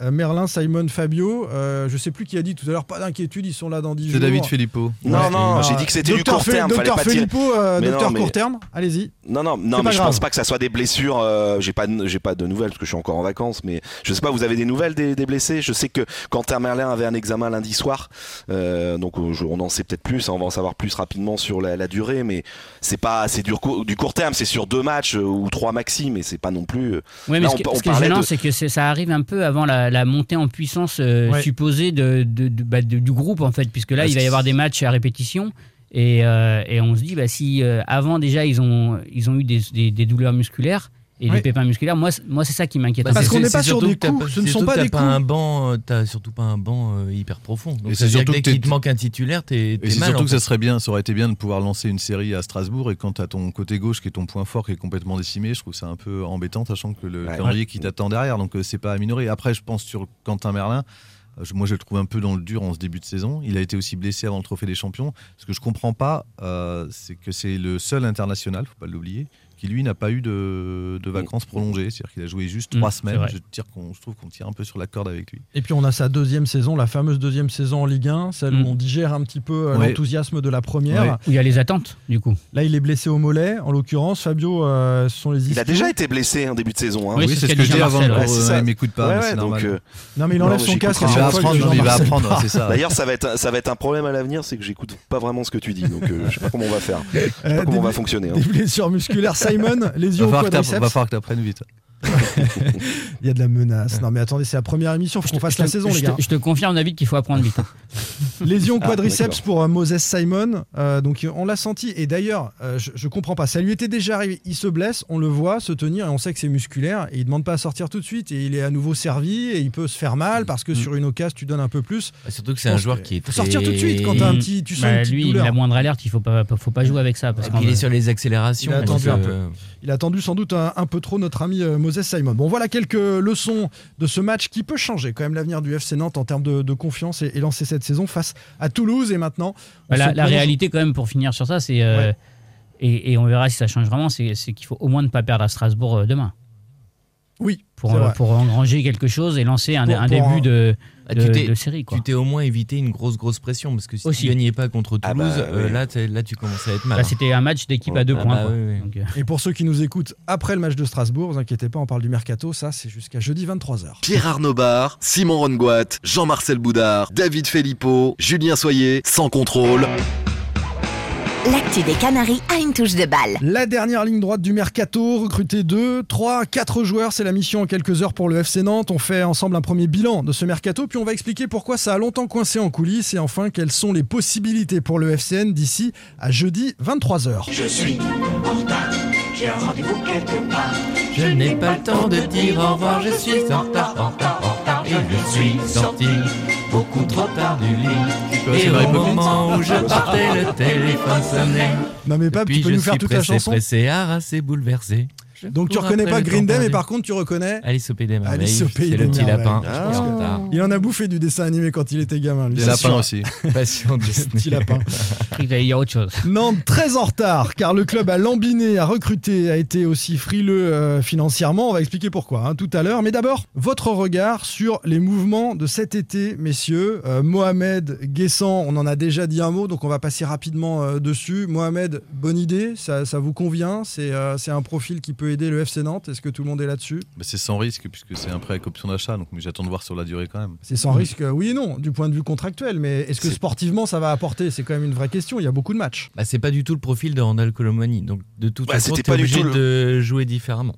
Euh, Merlin, Simon, Fabio. Euh, je sais plus qui a dit tout à l'heure. Pas d'inquiétude, ils sont là dans 10 jours. C'est David Filippo. Non, Ouais. non, j'ai dit que c'était du court terme. Fallait Docteur. Filippo, euh, docteur mais- court terme. Allez-y. Non, non, non, mais je pense pas que ça soit des blessures. euh, j'ai pas, de- j'ai pas de nouvelles parce que je suis encore en vacances. Mais je sais pas, vous avez des nouvelles des, des blessés? Je sais que Quentin Merlin avait un examen lundi soir, euh, donc je- on en sait peut-être plus. hein, on va en savoir plus rapidement sur la, la durée, mais c'est pas, c'est du, court- du court terme. C'est sur deux matchs ou trois maxi, mais c'est pas non plus. Ouais, mais Là, ce, on qui- pa- on ce qui est parlait gênant, de- c'est que c'est- ça arrive un peu avant la, la montée en puissance euh, Ouais. supposée de, de- de- bah, de- du groupe, en fait, puisque là, Parce il va y avoir des matchs à répétition. Et, euh, et on se dit, bah, si euh, avant déjà, ils ont, ils ont eu des, des- des douleurs musculaires et Ouais. des pépins musculaires, moi, moi c'est ça qui m'inquiète. Bah, un Parce peu. qu'on n'est pas sur surtout des t'as coups, pas- ce ne sont surtout pas des t'as pas un coups. banc, euh, t'as surtout pas un banc euh, hyper profond. Donc Et c'est veut dire surtout que qu'il te manque un titulaire, t'es mal. surtout en que ça serait bien, ça aurait été bien de pouvoir lancer une série à Strasbourg et quand tu as ton côté gauche qui est ton point fort qui est complètement décimé, je trouve ça un peu embêtant sachant que le Ouais. calendrier qui t'attend derrière, donc euh, c'est pas à minorer. Après, je pense sur Quentin Merlin. euh, Moi, je le trouve un peu dans le dur en ce début de saison. Il a été aussi blessé avant le Trophée des Champions. Ce que je comprends pas, euh, c'est que c'est le seul international, faut pas l'oublier, qui lui n'a pas eu de, de vacances prolongées. C'est-à-dire qu'il a joué juste Mm, trois semaines. Je, tire qu'on- je trouve qu'on tire un peu sur la corde avec lui. Et puis on a sa deuxième saison, la fameuse deuxième saison en Ligue 1, celle Mm. où on digère un petit peu euh, Ouais. l'enthousiasme de la première. Ouais. Où il y a les attentes, du coup. Là, il est blessé au mollet, en l'occurrence. Fabio, euh, ce sont les Il a déjà été blessé en début de saison. hein. Oui, Oui, c'est c'est ce que dit je dis avant. Ouais, ça. il m'écoute pas, c'est donc, normal. euh, Non, mais il enlève Non, son casque. Il va que apprendre, il va Jean-Marcel apprendre, parle. c'est ça. D'ailleurs, ça va être un- ça va être un problème à l'avenir, c'est que j'écoute pas vraiment ce que tu dis, donc euh, je sais pas comment on va faire, je sais pas comment on va fonctionner. hein. Des blessures musculaires, Simon, Va lésions au falloir que t'a- quadriceps. va falloir que tu apprennes vite. Il y a de la menace. Non, mais attendez, c'est la première émission, faut qu'on fasse la saison, les gars. Je te confirme, David, qu'il faut apprendre vite. Lésion Ah, quadriceps pour euh, Moses Simon. Euh, donc on l'a senti. Et d'ailleurs, euh, je, je comprends pas. Ça lui était déjà arrivé. Il se blesse, on le voit se tenir et on sait que c'est musculaire. Et il demande pas à sortir tout de suite. Et il est à nouveau servi et il peut se faire mal parce que Mm. sur une occasion, tu donnes un peu plus. Bah, Surtout que c'est un joueur qui est faut très- sortir tout de suite quand t'as un Mm. petit, tu sens Bah, une petite lui, douleur. la moindre alerte, il faut pas, faut pas jouer avec ça. Parce Et qu'en- puis il est sur les accélérations. Il a attendu donc, un peu. Il a attendu sans doute un, peu trop notre ami euh, Moses Simon. Bon, voilà quelques leçons de ce match qui peut changer quand même l'avenir du FC Nantes en termes de, de confiance et, et lancer cette saison face à Toulouse. Et maintenant, Bah, la, réalité, quand même, pour finir sur ça, c'est. euh, Ouais. et, et on verra si ça change vraiment, c'est c'est qu'il faut au moins ne pas perdre à Strasbourg euh, demain. Oui, Pour, euh, engranger quelque chose et lancer un, Pour- un pour début un- de, ah, de, tu t'es- de série. Quoi. Tu t'es au moins évité une grosse grosse pression parce que si Aussi. tu gagnais pas contre Ah Toulouse, bah, euh, oui. là, tu commençais à être mal. Là, hein. C'était un match d'équipe à deux Ah points. bah quoi. oui, oui. Donc, euh, Et pour ceux qui nous écoutent après le match de Strasbourg, vous inquiétez pas, on parle du mercato, ça c'est jusqu'à jeudi 23h. Pierre Arnaud Bar, Simon Rongoat, Jean-Marcel Boudard, David Filippo, Julien Soyer, sans contrôle. L'actu des Canaries a une touche de balle. La dernière ligne droite du mercato, recruter 2, 3, 4 joueurs, c'est la mission en quelques heures pour le FC Nantes. On fait ensemble un premier bilan de ce mercato, puis on va expliquer pourquoi ça a longtemps coincé en coulisses et enfin quelles sont les possibilités pour le FCN d'ici à jeudi 23h. Je suis en retard, j'ai un rendez-vous quelque part. Je n'ai pas le temps de dire au revoir, je suis en retard, en retard, en retard. Et je suis sorti beaucoup trop tard du lit. Et au moment où je partais, le téléphone sonnait. Non mais pas, Puis tu peux je nous faire suis toute la pressé, chanson pressé, harassé, bouleversé. Je Donc tu reconnais pas Green Day, mais par contre tu reconnais Alice au pays des merveilles, Alice au pays des le petit merveilles. lapin. Je pense que- retard. Il en a bouffé du dessin animé quand il était gamin. lui, Des lapins sûr. aussi. Passion Petit Disney. lapin. je croyais que t'allais dire autre chose. Nantes très en retard car le club a lambiné, a recruté, a été aussi frileux euh, financièrement. On va expliquer pourquoi hein, tout à l'heure. Mais d'abord, votre regard sur les mouvements de cet été, messieurs. Euh, Mohamed Guessant, on en a déjà dit un mot, donc on va passer rapidement euh, dessus. Mohamed, bonne idée, ça, ça vous convient C'est euh, c'est un profil qui peut aider le FC Nantes? Est-ce que tout le monde est là-dessus? Bah, c'est sans risque puisque c'est un prêt avec option d'achat, donc mais j'attends de voir sur la durée quand même. C'est sans risque, euh, oui et non, du point de vue contractuel. Mais est-ce que sportivement ça va apporter? C'est quand même une vraie question. Il y a beaucoup de matchs. Bah, c'est pas du tout le profil de Randall Colomani. Donc, de toute Ouais, façon, c'était t'es obligé tout de jouer différemment.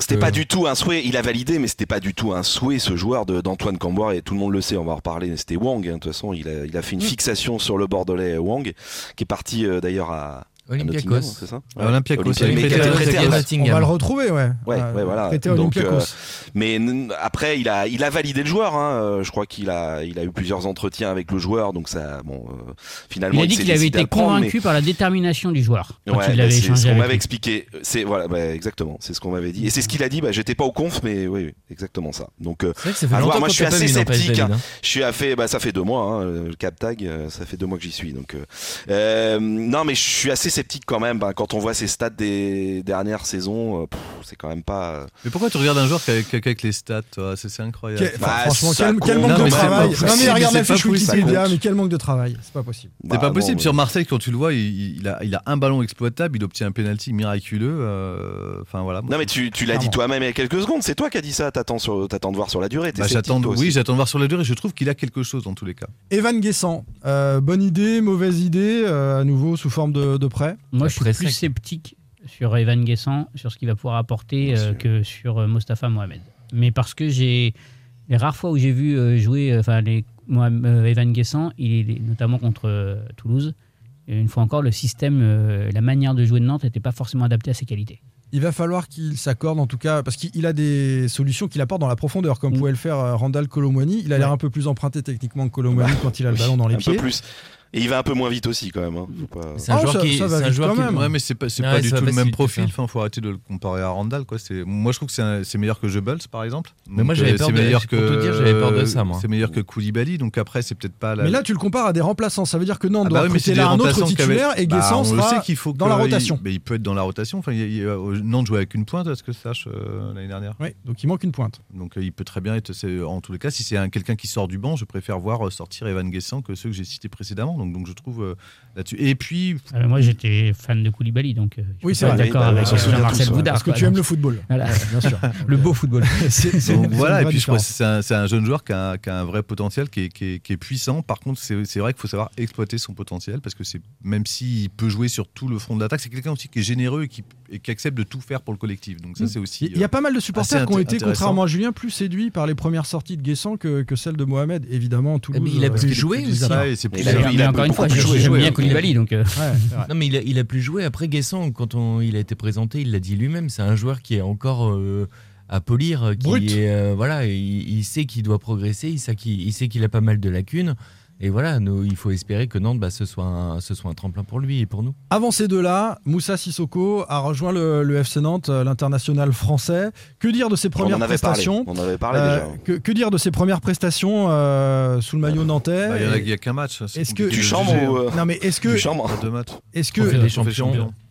C'était euh, pas du tout un souhait, il a validé, mais c'était pas du tout un souhait ce joueur d'Antoine Camboire, et tout le monde le sait, on va en reparler, c'était Wang, hein, de toute façon, il a, il a fait une fixation sur le Bordelais Wang, qui est parti euh, d'ailleurs à Olympiakos. C'est ça À Olympiakos, Olympiakos. Nottingham. On va le retrouver, ouais. Ouais, Euh, ouais, voilà. Donc, Olympiakos. euh, Mais après, il a, il a validé le joueur. Hein. Euh, Je crois qu'il a, il a eu plusieurs entretiens avec le joueur, donc ça, bon, euh, finalement, Il a dit qu'il avait été convaincu par la détermination du joueur quand Ouais, bah, c'est ce qu'on m'avait expliqué. C'est voilà, bah, exactement, c'est ce qu'on m'avait dit. Et c'est ce qu'il a dit. Bah, j'étais pas au conf, mais oui, oui, exactement ça. Donc, euh, À voir, moi, je suis assez sceptique, David, hein. je suis à fait, bah, ça fait deux mois, hein, le cap tag, ça fait deux mois que j'y suis. Donc, non, mais je suis assez sceptique quand même. bah, quand on voit ses stats des dernières saisons, euh, c'est quand même pas. euh, Mais pourquoi tu regardes un joueur qui a, qui a- qui a avec les stats toi? C'est c'est incroyable. Quel- Bah, franchement, quel, manque Non, de travail. Non, mais possible, regarde la c'est pas fiche Wikipédia, mais quel manque de travail. C'est pas possible. C'est bah, pas non, possible. mais- Sur Marseille, quand tu le vois, il, il a, il a un ballon exploitable, il obtient un penalty miraculeux. euh, Enfin voilà. Non mais tu, tu l'as dit toi-même il y a quelques secondes, c'est toi qui as dit ça, t'attends sur- t'attends de voir sur la durée. Bah, j'attends, oui, j'attends de voir sur la durée. Je trouve qu'il a quelque chose dans tous les cas. Evan Guessant, bonne idée, mauvaise idée, à nouveau sous forme de, de Moi, je suis plus sec. sceptique sur Evan Guessant, sur ce qu'il va pouvoir apporter euh, que sur euh, Mostafa Mohamed. Mais parce que j'ai les rares fois où j'ai vu euh, jouer, euh, enfin les moi, euh, Evan Guessant, il est notamment contre euh, Toulouse. Et une fois encore, le système, euh, la manière de jouer de Nantes n'était pas forcément adaptée à ses qualités. Il va falloir qu'il s'accorde en tout cas, parce qu'il a des solutions qu'il apporte dans la profondeur, comme Mm. pouvait le faire Randall Colomwani. Il a l'air un peu plus emprunté techniquement que Colomwani quand il a le ballon dans les un pieds. peu plus. Et il va un peu moins vite aussi quand même. hein. Faut pas- C'est un Oh, joueur ça- qui ça va c'est un vite joueur quand qui- même. Ouais, mais c'est pas, c'est Ouais, pas du ça tout va le même profil. ça. Enfin, faut arrêter de le comparer à Randall. Quoi. C'est- Moi, je trouve que c'est un- c'est meilleur que Jebels, par exemple. Mais moi, Donc, j'avais euh, peur c'est de- meilleur pour que. te dire, j'avais peur de ça, moi. C'est meilleur que Koulibaly. Donc après, c'est peut-être pas. La... Mais là, tu le compares à des remplaçants. Ça veut dire que Nantes Ah doit bah oui, mais c'est des là un autre remplaçants qui avaient- titulaire et Bah, Guessant on le sera sait qu'il faut dans la rotation. Il, mais il peut être dans la rotation. Enfin, il, il- euh, Nantes jouait avec une pointe, à ce que je sache, euh, l'année dernière. Oui, donc il manque une pointe. Donc euh, il peut très bien être. c'est- En tous les cas, si c'est un- quelqu'un qui sort du banc, je préfère voir euh, sortir Evan Guessant que ceux que j'ai cités précédemment. Donc, donc je trouve euh, là-dessus. Et puis. Euh, moi, j'étais fan de Koulibaly, donc euh, je Oui, suis c'est pas vrai. d'accord bah, avec souvient Jean-Marcel. Boudard. Parce que quoi. tu aimes le football. Voilà. Bien sûr. Le beau football. C'est- c'est- Donc c'est voilà, et puis je pense différence. que c'est un, c'est un jeune joueur qui a, qui a un vrai potentiel, qui est, qui est- qui est puissant. Par contre, c'est c'est vrai qu'il faut savoir exploiter son potentiel parce que c'est même s'il peut jouer sur tout le front de l'attaque, c'est quelqu'un aussi qui est généreux et qui, et qui accepte de tout faire pour le collectif. Donc ça, c'est aussi. Il y a pas mal de supporters qui ont été, contrairement à Julien, plus séduits par les premières sorties de Guessant que, que celles de Mohamed. Évidemment, Toulouse. mais il a euh, plus joué aussi. il a- encore une fois, joué, j'aime bien Koulibaly, donc euh. Non, mais il a, il a plus joué. Après, Guessant, quand on, il a été présenté, il l'a dit lui-même, c'est un joueur qui est encore euh, à polir, qui Brut. est, euh, voilà, il, il sait qu'il doit progresser, il sait qu'il il sait qu'il a pas mal de lacunes. Et voilà, nous, il faut espérer que Nantes, bah, ce, soit un, ce soit un tremplin pour lui et pour nous. Avant ces deux-là, Moussa Sissoko a rejoint le, le FC Nantes, euh, l'international français. Que dire de ses On premières en avait parlé. prestations On en avait parlé Euh, déjà. que, que dire de ses premières prestations euh, sous le maillot nantais Bah, il y en a, a qu'un match. c'est Est-ce que- compliqué Du de chambre juger, ou. euh, Non mais est-ce que, Du chambre Pas deux matchs. est-ce On fait que, des Trophée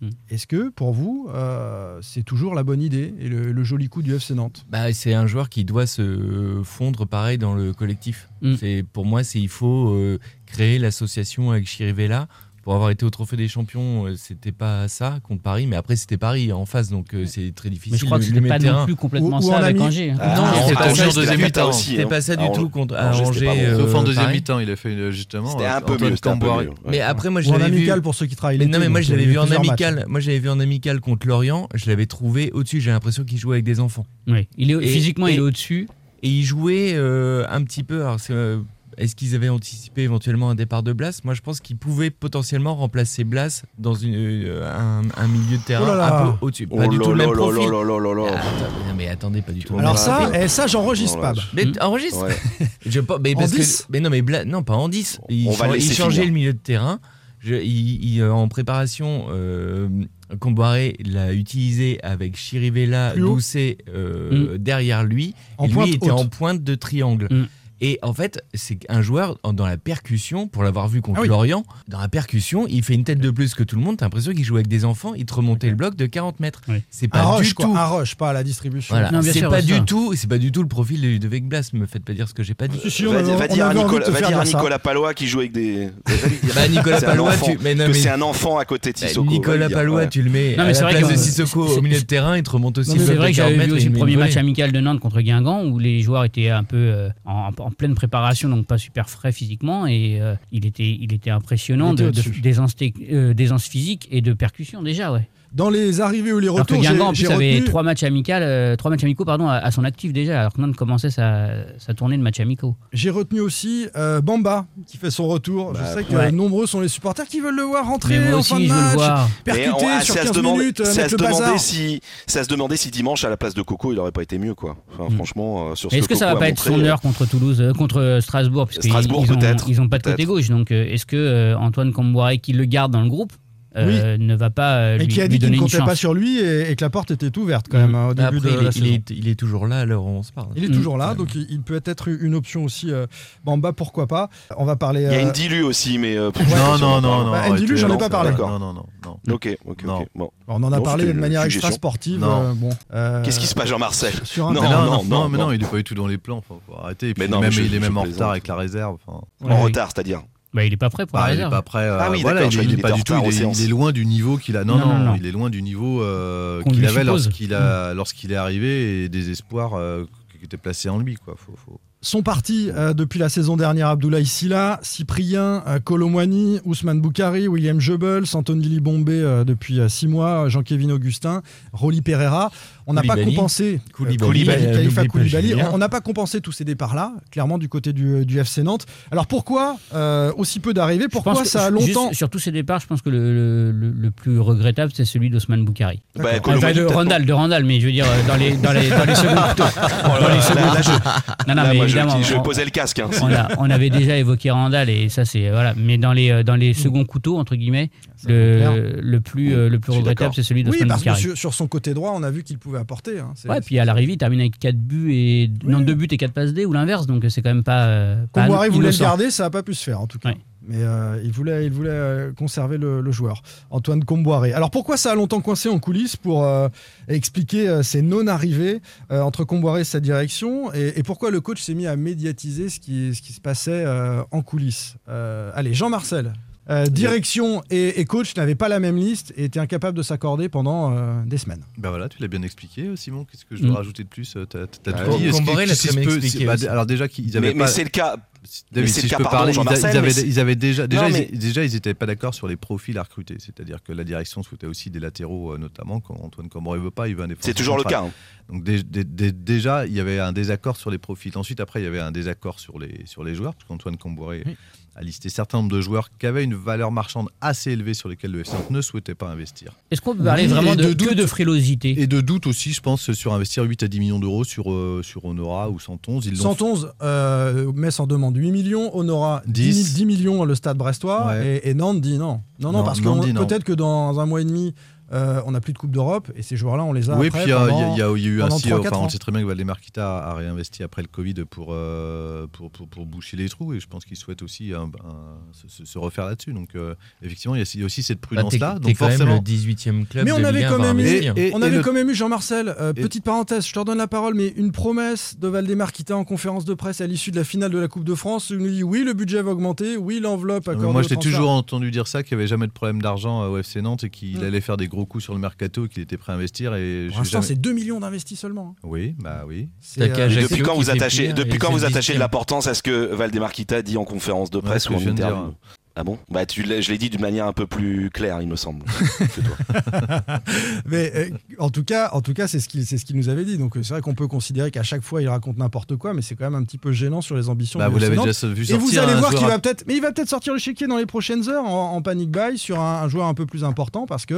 champions. est-ce que pour vous, euh, c'est toujours la bonne idée et le, le joli coup du FC Nantes? Bah, c'est un joueur qui doit se fondre pareil dans le collectif. Mm. C'est pour moi, c'est il faut euh, créer l'association avec Chirivella. Pour avoir été au Trophée des Champions, euh, c'était pas ça contre Paris, mais après c'était Paris en face, donc euh, c'est très difficile. mais je crois que Le- c'était le pas terrain- non plus complètement Ou- ou ça en avec. Angers. hein. Ah, Non, non, c'était c'était pas ça, c'était c'était la mi-temps aussi. C'était hein. pas ça du Alors, tout contre Angers, c'était euh, Sauf en deuxième mi-temps, il a fait justement. C'était un peu mieux. C'était. Mais après, moi je l'avais vu. amical pour ceux qui travaillent non, mais moi je l'avais vu en amical. Moi j'avais vu en amical contre Lorient. Je l'avais trouvé au-dessus. J'ai l'impression qu'il jouait avec des enfants. Oui, il est, Et- physiquement, il est au-dessus. Et il jouait un petit peu. Alors, c'est, est-ce qu'ils avaient anticipé éventuellement un départ de Blas? Moi, je pense qu'ils pouvaient potentiellement remplacer Blas dans une, euh, un, un milieu de terrain Oh là là. un peu au-dessus. Pas Oh du tout le même profil. Ah, mais attendez, pas du tout. le Alors même ça, eh, ça j'enregistre Oh pas. Mais Hmm. enregistre. Ouais. Je, pas- mais En parce que- 10? mais non, mais Bla- non, pas en 10. Il, On va le il laisser changeait finir. le milieu de terrain. Je- il, il, euh, en préparation, euh, Comboiré l'a utilisé avec Chirivella. Doucet euh, derrière lui. En et lui était haute. en pointe de triangle. Mm. Et en fait, c'est un joueur dans la percussion, pour l'avoir vu contre Ah oui. Lorient, dans la percussion, il fait une tête de plus que tout le monde. T'as l'impression qu'il joue avec des enfants, il te remontait le bloc de 40 mètres. Oui. C'est pas du quoi. tout. Un rush, pas à la distribution. Voilà, Non, bien c'est sûr, pas du ça. tout, c'est pas du tout le profil de Ludovic Blas. Me faites pas dire ce que j'ai pas dit. Si, si, on Va, dire à Nicolas, va dire à Palois qui joue avec des. Bah, Nicolas C'est un Palois, enfant. tu, mais non, que mais- c'est un enfant à côté de bah, Sissoko. Nicolas Palois, ouais. tu le mets Non, à mais c'est la vrai place que- de Sissoko c'est- au milieu de terrain, il te remonte aussi c'est bloc vrai de que j'avais 40 vu aussi le premier match amical de Nantes contre Guingamp où les joueurs étaient un peu euh, en, en pleine préparation, donc pas super frais physiquement, et euh, il, était, il était impressionnant Il était de- d'aisance euh, d'aisance physique et de percussion déjà, ouais. Dans les arrivées ou les Alors que retours, j'ai Guingamp en plus j'ai avait retenu. trois matchs amicaux, euh, trois matchs amicaux pardon, à, à son actif déjà, alors que Nantes commençait sa, sa tournée de matchs amicaux. J'ai retenu aussi euh, Bamba qui fait son retour. Bah, je sais que ouais. nombreux sont les supporters qui veulent le voir rentrer moi en aussi, fin de match, percuter on- ah, sur c'est à se 15 demander- minutes, euh, c'est à mettre se le demander bazar. si, à se demander si dimanche à la place de Coco, il aurait pas été mieux, quoi. Enfin, Mm. franchement, euh, sur Est-ce que ça Coco va pas être son heure contre Toulouse, euh, contre Strasbourg, parce Strasbourg, ils ont, peut-être, ils ont pas de côté gauche. Donc euh, est-ce que euh, Antoine Comboiré, qui le garde dans le groupe, euh, ne va pas euh, Et lui, qui a dit qu'il donner ne une comptait chance pas sur lui et, et que la porte était ouverte quand même hein, au début Après, de il, la est, saison. il, est, il est toujours là à l'heure où on se parle. Il est Mm. toujours là, donc il, il peut être une option aussi. euh, Bamba, pourquoi pas On va parler. Il y a euh, une dilu aussi, mais. euh, Non, non, non, non. Bah, Ndilu, j'en ai pas parlé. Non, non, non. non. Ok, ok, Non. ok. Bon. on en a Non, parlé de manière extra sportive. Non. bon, Qu'est-ce qui se passe, Jean-Marcel sur un Non, non, non, non, mais non. non, il est pas du tout dans les plans. Faut, faut arrêter. Et non, il est même en retard avec la réserve. En retard, c'est-à-dire. Bah, il est pas prêt pour la Ah, il est pas prêt. euh, Ah oui, voilà, il, est- il croyais est pas du tout. en Il est, il est loin du niveau qu'il a. Non, Non, non, non, non. il est loin du niveau euh, qu'il avait suppose. lorsqu'il a, lorsqu'il est arrivé et des espoirs euh, qui étaient placés en lui. Quoi. Faut, faut... sont partis euh, depuis la saison dernière Abdoulaye Silla, Cyprien, euh, Colomwani, Ousmane Boukari, William Jebels, Anthony Libombé euh, depuis euh, six mois, Jean-Kévin Augustin, Rolly Pereira. On n'a pas compensé Koulibaly, Khalifa. On n'a pas compensé tous ces départs-là, clairement du côté du, du FC Nantes. Alors pourquoi euh, aussi peu d'arrivées? Je Pourquoi ça a juste longtemps? sur tous ces départs, je pense que le, le- le plus regrettable, c'est celui d'Osman Boukari. Bah, Enfin, de Randall, de Randall, mais je veux dire euh, dans les, dans les, dans les seconds couteaux. Dans les seconds là, là, je-. Non, non, Là, mais moi, je, évidemment. je on- posais le casque. hein, si- on, a- on avait déjà évoqué Randall et ça c'est voilà. Mais dans les euh, dans les seconds couteaux entre guillemets, le, le plus euh, le plus regrettable c'est celui Oui, d'Osman parce que sur, sur son côté droit, on a vu qu'il pouvait apporter. hein. Ouais, puis à l'arrivée, il termine avec 4 buts et non Oui. 2 buts et 4 passes D ou l'inverse, donc c'est quand même pas. euh, pas Comboiré voulait le garder, ça n'a pas pu se faire en tout cas. Ouais. Mais euh, il voulait, il voulait conserver le, le joueur, Antoine Comboiré. Alors pourquoi ça a longtemps coincé en coulisses pour expliquer ces non-arrivées entre Comboiré et sa direction et, et pourquoi le coach s'est mis à médiatiser ce qui, ce qui se passait en coulisses? Allez, Jean-Marcel. Euh, direction et, et coach n'avaient pas la même liste et étaient incapables de s'accorder pendant euh, des semaines. Bah voilà, tu l'as bien expliqué, euh, Simon. Qu'est-ce que je dois Mm. rajouter de plus T'as Bah, tout dit. Est-ce que- Comboré l'a très bien expliqué bah. Alors déjà, qu'ils avaient Mais, mais pas. c'est le cas. David, si je peux parler, ils, avaient, ils déjà, déjà, Non, ils- mais- déjà, ils n'étaient pas d'accord sur les profils à recruter. C'est-à-dire que la direction souhaitait aussi des latéraux, euh, notamment quand Antoine Comboré veut pas, il veut un défenseur. C'est toujours le cas. hein. Donc dé- dé- dé- déjà, il y avait un désaccord sur les profils. Ensuite, après, il y avait un désaccord sur les, sur les joueurs, parce qu'Antoine Comboré Oui. a listé certain nombre de joueurs qui avaient une valeur marchande assez élevée sur lesquels le FC ne souhaitait pas investir. Est-ce qu'on peut parler Oui, vraiment de, de que doute. de frilosité? Et de doute aussi, je pense, sur investir 8 à 10 millions d'euros sur, euh, sur Honora ou 111. Ils l'ont 111, euh, Metz en demande 8 millions, Honora 10, 10. 10 millions le stade brestois Ouais. et, et Nantes dit non. Non, non, Non, parce que peut-être que dans un mois et demi, euh, on n'a plus de Coupe d'Europe et ces joueurs-là, on les a Oui, après puis il y, a- y y eu ainsi, 3-4 enfin, on sait très bien que Valdemar a réinvesti après le Covid pour, euh, pour, pour, pour boucher les trous et je pense qu'il souhaite aussi un- un- se, refaire là-dessus. Donc euh, effectivement, il y a- il y a aussi cette Bah, prudence-là. t'es donc quand même forcément, le 18e club Mais on avait Ligue 1 quand même hein. Et- on avait le- quand même eu Jean-Marcel, Et- petite parenthèse, je te redonne la parole, mais une promesse de Valdemar en conférence de presse à l'issue de la finale de la Coupe de France, où il nous dit oui, le budget va augmenter, oui, l'enveloppe accordée moi, au je t'ai transfert. toujours entendu dire ça, qu'il n'y avait jamais de problème d'argent au FC Nantes et qu'il Mm. allait faire des gros coups sur le mercato qu'il était prêt à investir. Et Pour j'ai l'instant, jamais- c'est 2 millions d'investis seulement. hein. Oui, bah oui. Euh, depuis quand vous attachez, depuis quand vous attachez de 18e. l'importance à ce que Valdemar Kita dit en conférence de presse ou en interview Ah bon? Bah tu l'as- je l'ai dit d'une manière un peu plus claire, il me semble. que toi. Mais euh, en tout cas, en tout cas, c'est ce qu'il c'est ce qu'il nous avait dit. Donc euh, c'est vrai qu'on peut considérer qu'à chaque fois il raconte n'importe quoi, mais c'est quand même un petit peu gênant sur les ambitions. Bah, vous l'avez déjà vu Et sortir. vous allez un voir qu'il va peut-être, mais il va peut-être sortir le chéquier dans les prochaines heures en, en panic buy sur un, un joueur un peu plus important parce que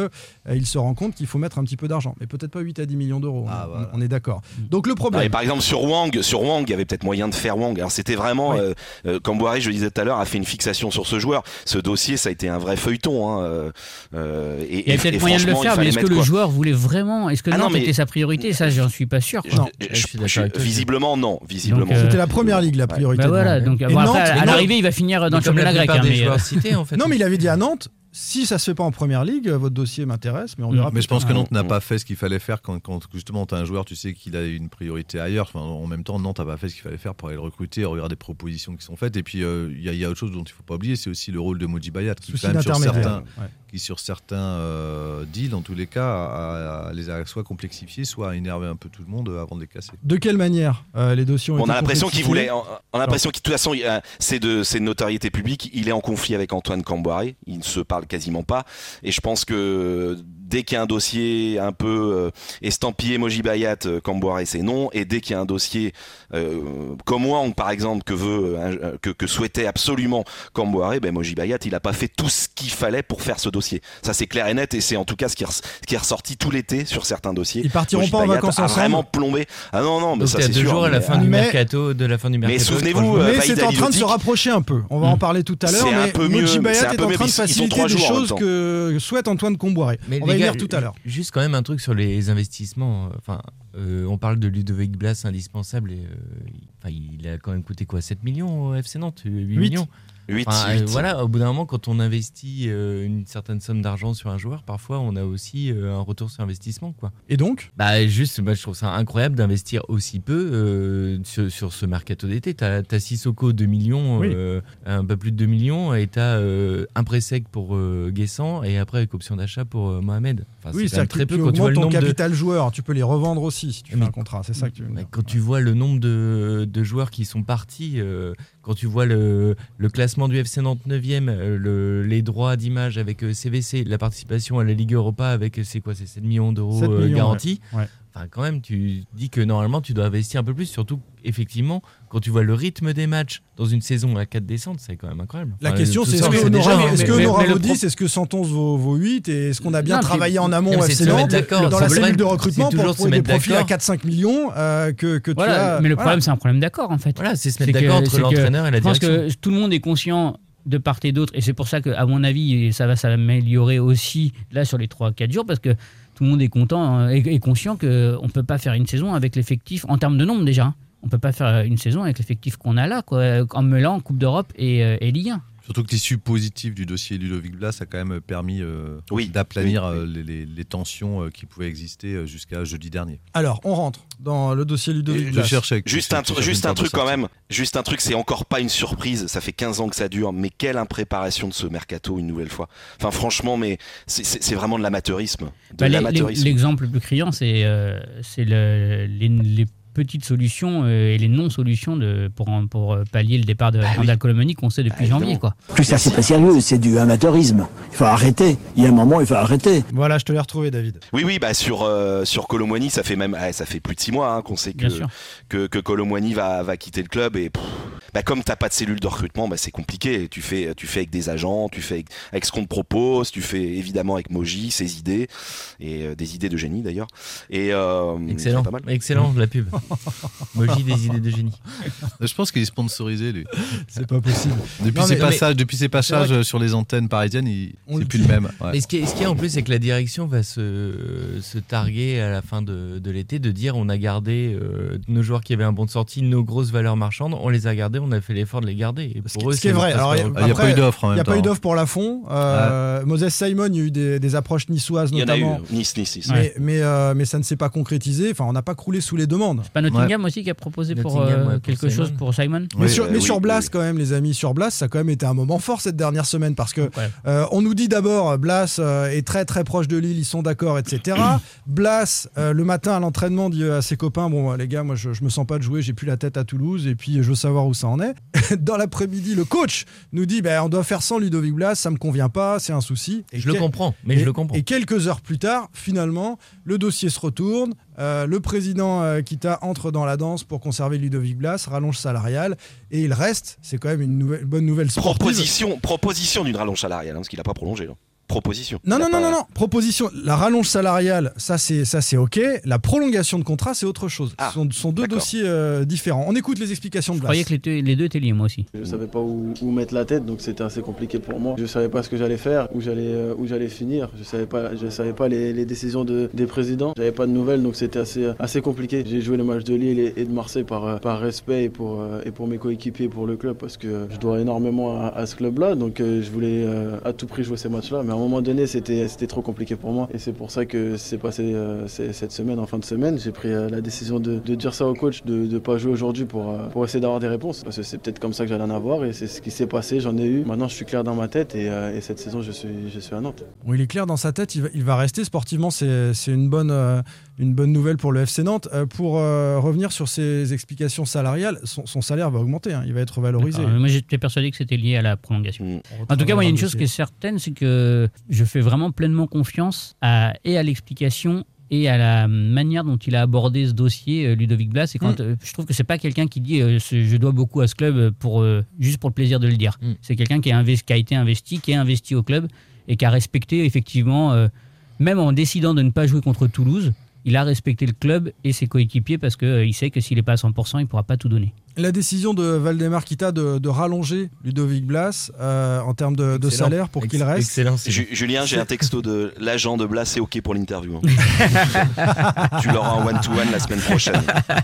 euh, il se rend compte qu'il faut mettre un petit peu d'argent, mais peut-être pas 8 à 10 millions d'euros. Ah, on, voilà. on est d'accord. Donc le Ah, problème. et par exemple sur Wang, sur Wang, il y avait peut-être moyen de faire Wang. Alors c'était vraiment, Ouais. euh, euh, comme Boiré, je le disais tout à l'heure, a fait une fixation sur ce joueur. Ce dossier, ça a été un vrai feuilleton. Hein, euh, euh, et, Il y a peut-être moyen de le faire, mais est-ce que le quoi joueur voulait vraiment Est-ce que Ah non, Nantes mais- était sa priorité? Ça, j'en suis pas sûr. Je- Non. je- Je suis d'accord je- avec toi, visiblement non, visiblement. Euh, C'était la première ligue la priorité. Bah voilà, Nantes. donc Et bon, après, Nantes- à l'arrivée, il va finir dans le championnat grec. hein, des mais, joueurs cités, en fait. Non, mais il avait dit à Nantes. Si ça se fait pas en première ligue, votre dossier m'intéresse, mais on verra. Mais je pense que. Nantes n'a Mm. pas fait ce qu'il fallait faire quand, quand justement tu as un joueur, tu sais qu'il a une priorité ailleurs. Enfin, en même temps, Nantes n'a pas fait ce qu'il fallait faire pour aller le recruter, regarder des propositions qui sont faites. Et puis, euh, il y, a- il y a autre chose dont il ne faut pas oublier, c'est aussi le rôle de Moji Bayat, qui, Souci quand même, sur certains, Ouais. qui sur certains euh, deals, en tous les cas, a- a- les a soit complexifiés, soit a énervé un peu tout le monde euh, avant de les casser. De quelle manière euh, les dossiers ont On été a l'impression qu'il voulait. On a l'impression qu'il de toute façon, c'est de, c'est de notoriété publique. Il est en conflit avec Antoine Camboiré. Il ne se parle quasiment pas. Et je pense que dès qu'il y a un dossier un peu euh, estampillé Moji Bayat, euh, Camboiré, c'est non. Et dès qu'il y a un dossier euh, comme Wang, par exemple, que veut, euh, que, que souhaitait absolument Camboiré, ben Moji Bayat, il a pas fait tout ce qu'il fallait pour faire ce dossier. Ça, c'est clair et net. Et c'est en tout cas ce qui, est res- ce qui est ressorti tout l'été sur certains dossiers. Ils partiront Moji pas en Bayat vacances a ensemble. vraiment plombé. Ah non, non, mais Donc ça c'est deux sûr. jours à la mais- fin du Mais- mercato, de la fin du Mais mercato. souvenez-vous, jours. euh, Mais c'est en train de se rapprocher un peu. On va en Mm. parler tout à l'heure. C'est un Mais peu mieux, Moji Bayat c'est un est peu en mieux, train de ils sont faciliter trois des jours en même choses que souhaite Antoine Comboiré. Mais On va tout à l'heure. Juste quand même un truc sur les investissements. Enfin, euh, on parle de Ludovic Blas indispensable. Et, euh, il- a quand même coûté quoi 7 millions au FC Nantes 8, Huit. millions 8, Enfin, euh, Voilà, au bout d'un moment, quand on investit euh, une certaine somme d'argent sur un joueur, parfois on a aussi euh, un retour sur investissement. Quoi. Et donc? Bah, juste, moi, je trouve ça incroyable d'investir aussi peu euh, sur, sur ce mercato d'été. T'as as Sissoko 2 millions, Oui. euh, un peu plus de 2 millions, et t'as euh, un prêt sec pour euh, Guessant, et après avec option d'achat pour euh, Mohamed. Enfin, Oui, c'est très peu tu quand tu vois le ton nombre de. capital joueur. Tu peux les revendre aussi si tu fais Mais- un contrat. C'est ça que tu veux Mais dire. quand tu vois le nombre de, de joueurs qui sont partis, euh, quand tu vois le, le classement du FC Nantes 9e, euh, le- les droits d'image avec euh, CVC, la participation à la Ligue Europa avec, euh, c'est quoi, c'est 7 millions d'euros 7 euh, millions, garantis. ouais. Ouais. Enfin, quand même, tu dis que normalement, tu dois investir un peu plus. Surtout, effectivement, quand tu vois le rythme des matchs dans une saison à 4 descentes, c'est quand même incroyable. La Enfin, question, c'est est-ce que déjà, est-ce que vaut pro- 10 Est-ce que 111 vaut, vaut 8 Et est-ce qu'on a bien Non, travaillé en amont au FC Nantes, dans la cellule de recrutement pour trouver des profils à d'accord. 4-5 millions euh, que, que tu as. mais le voilà. problème, c'est un problème d'accord en fait. Voilà, c'est se mettre d'accord entre l'entraîneur et la Je pense direction. que tout le monde est conscient de part et d'autre, et c'est pour ça que, à mon avis, ça va s'améliorer aussi là sur les 3-4 jours, parce que tout le monde est content euh, et conscient qu'on ne peut pas faire une saison avec l'effectif, en termes de nombre déjà, hein. on ne peut pas faire une saison avec l'effectif qu'on a là, quoi, en mêlant Coupe d'Europe et, euh, et Ligue 1. Surtout que l'issue positive du dossier Ludovic Blas a quand même permis euh, Oui, d'aplanir oui, euh, les, les- les tensions euh, qui pouvaient exister euh, jusqu'à jeudi dernier. Alors, on rentre dans le dossier Ludovic Blas. Je Juste un, juste un truc quand même, juste un truc, c'est encore pas une surprise. Ça fait 15 ans que ça dure, mais quelle impréparation de ce mercato une nouvelle fois. Enfin, franchement, mais c'est- vraiment de l'amateurisme. De Bah. L'exemple le plus criant, c'est euh, c'est le- les, les petites solutions euh, et les non-solutions pour, pour euh, pallier le départ de Randall Colomani qu'on sait depuis Ah, janvier. Quoi. Plus ça, c'est pas sérieux, c'est du amateurisme. Il faut arrêter. Il y a un moment, il faut arrêter. Voilà, je te l'ai retrouvé, David. Oui, oui, bah sur euh, sur Colomwani, ça fait même, ah, ça fait plus de six mois hein, qu'on sait que que, que Colomwani va va quitter le club et pff, bah comme t'as pas de cellule de recrutement, bah c'est compliqué. Tu fais tu fais avec des agents, tu fais avec, avec ce qu'on te propose, tu fais évidemment avec Moji ses idées et euh, des idées de génie d'ailleurs. Et euh, Excellent, pas mal. excellent la pub. Moji des idées de génie. Je pense qu'il est sponsorisé, lui. C'est pas possible. Depuis, Non, ses mais- passages, depuis ses passages vrai euh, sur les antennes parisiennes, il- On c'est le plus le même. ouais. Et ce qui, est, ce qui est en plus, c'est que la direction va se, se targuer à la fin de, de l'été de dire on a gardé euh, nos joueurs qui avaient un bon de sortie, nos grosses valeurs marchandes, on les a gardés, on a fait l'effort de les garder. Et Ce pour qui, eux, ce qui est c'est vrai. il y a- pas eu d'offre Il n'y a pas eu d'offre pour Lafont. Euh, Moses Simon, il y a eu des, des approches niçoises Il y en a eu notamment. Nice, Nice, Nice. Mais, mais, euh, mais ça ne s'est pas concrétisé. Enfin, on n'a pas croulé sous les demandes. C'est pas Nottingham aussi qui a proposé pour euh, ouais, quelque Simon. chose pour Simon Mais sur, euh, mais oui, sur Blas, oui. quand même, les amis, sur Blas, ça a quand même été un moment fort cette dernière semaine parce que Ouais. euh, on nous dit d'abord Blas est très très proche de Lille, ils sont d'accord, etc. Blas, euh, le matin à l'entraînement, dit à ses copains Bon, les gars, moi je, je me sens pas de jouer, j'ai plus la tête à Toulouse et puis je veux savoir où ça en est. Dans l'après-midi, le coach nous dit ben, On doit faire sans Ludovic Blas, ça me convient pas, c'est un souci. Et Je le comprends, mais et, je le comprends. et quelques heures plus tard, finalement, le dossier se retourne. euh, le président euh, Kita entre dans la danse pour conserver Ludovic Blas, rallonge salariale, et il reste. C'est quand même une nouvelle- bonne nouvelle sportive. Proposition, proposition d'une rallonge salariale, hein, parce qu'il a pas prolongé. là. Proposition. Non, non, non, pas- non, non. Proposition. La rallonge salariale, ça c'est ça c'est ok. La prolongation de contrat, c'est autre chose. Ah, Ce sont, sont deux dossiers euh, différents. On écoute les explications de Je Blas. croyais que les deux, les deux étaient liés, moi aussi. Je savais pas où, où mettre la tête, donc c'était assez compliqué pour moi. Je savais pas ce que j'allais faire, où j'allais euh, où j'allais finir. Je savais pas, je savais pas les, les décisions de- des présidents. J'avais pas de nouvelles, donc c'était assez assez compliqué. J'ai joué les matchs de Lille et, et de Marseille par euh, par respect et pour euh, et pour mes coéquipiers et pour le club parce que je dois énormément à, à ce club-là. Donc euh, je voulais euh, à tout prix jouer ces matchs-là, mais à moment donné c'était trop compliqué pour moi et c'est pour ça que c'est passé euh, cette semaine en fin de semaine. J'ai pris euh, la décision de, dire ça au coach de ne pas jouer aujourd'hui pour euh, pour essayer d'avoir des réponses parce que c'est peut-être comme ça que j'allais en avoir et c'est ce qui s'est passé. J'en ai eu. Maintenant je suis clair dans ma tête et, et cette saison je suis je suis à Nantes. Il est clair dans sa tête, il va, il va rester sportivement, c'est une bonne, une bonne nouvelle pour le FC Nantes. Euh, pour euh, revenir sur ses explications salariales, son, son salaire va augmenter, hein, il va être valorisé. Moi, j'étais persuadé que c'était lié à la prolongation. Mm. En tout cas, moi, il y a une chose qui est certaine, c'est que je fais vraiment pleinement confiance à, et à l'explication et à la manière dont il a abordé ce dossier, euh, Ludovic Blas. Et quand, euh, je trouve que c'est pas quelqu'un qui dit euh, je dois beaucoup à ce club pour, euh, juste pour le plaisir de le dire. Mm. C'est quelqu'un qui, a investi- qui a été investi, qui est investi au club et qui a respecté effectivement, euh, même en décidant de ne pas jouer contre Toulouse, il a respecté le club et ses coéquipiers parce qu'il sait que s'il n'est pas à 100%, il ne pourra pas tout donner. La décision de Valdemar Kita de, de rallonger Ludovic Blas euh, en termes de, salaire pour qu'il reste. Excellent. Julien, j'ai un texto de l'agent de Blas, c'est OK pour l'interview. hein. tu l'auras en one-to-one la semaine prochaine.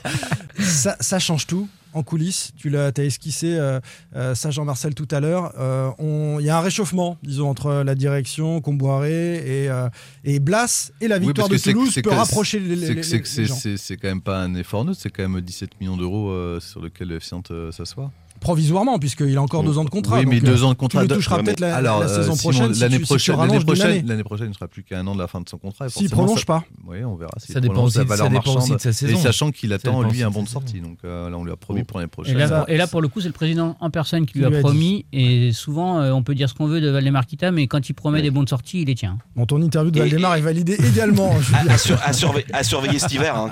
ça, ça change tout en coulisses. Tu l'as as esquissé euh, euh, ça, Jean-Marcel, tout à l'heure. Euh, Il y a un réchauffement, disons, entre la direction, Comboiré et, euh, et Blas. Et la Oui, victoire parce de Toulouse peut rapprocher les, les- les- que les gens. c'est- quand même pas un effort neutre, c'est quand même 17 millions d'euros euh, sur lequel le Nantes euh, s'assoit. Provisoirement, puisqu'il a encore deux ans de contrat. Oui, mais donc, euh, deux ans de contrat. Tu le Ouais, peut-être la, euh, saison prochaine. si L'année si prochaine, rallonges l'année prochaine, l'année prochaine, il ne sera plus qu'à un an de la fin de son contrat. et S'il prolonge ça- pas. Oui, on verra. Ça dépend aussi- valeur marchande. de sa Et saison. sachant qu'il attend lui un bon de sortie, donc euh, là on lui a promis pour l'année Et prochaine. et là, pour le coup, c'est le président en personne qui lui a promis. Et souvent, euh, on peut dire ce qu'on veut de Valdemar Kita, mais quand il promet des bons de sortie, il les tient. Bon, ton interview de Et- Valdemar est validée également. À, surveiller, cet hiver, hein.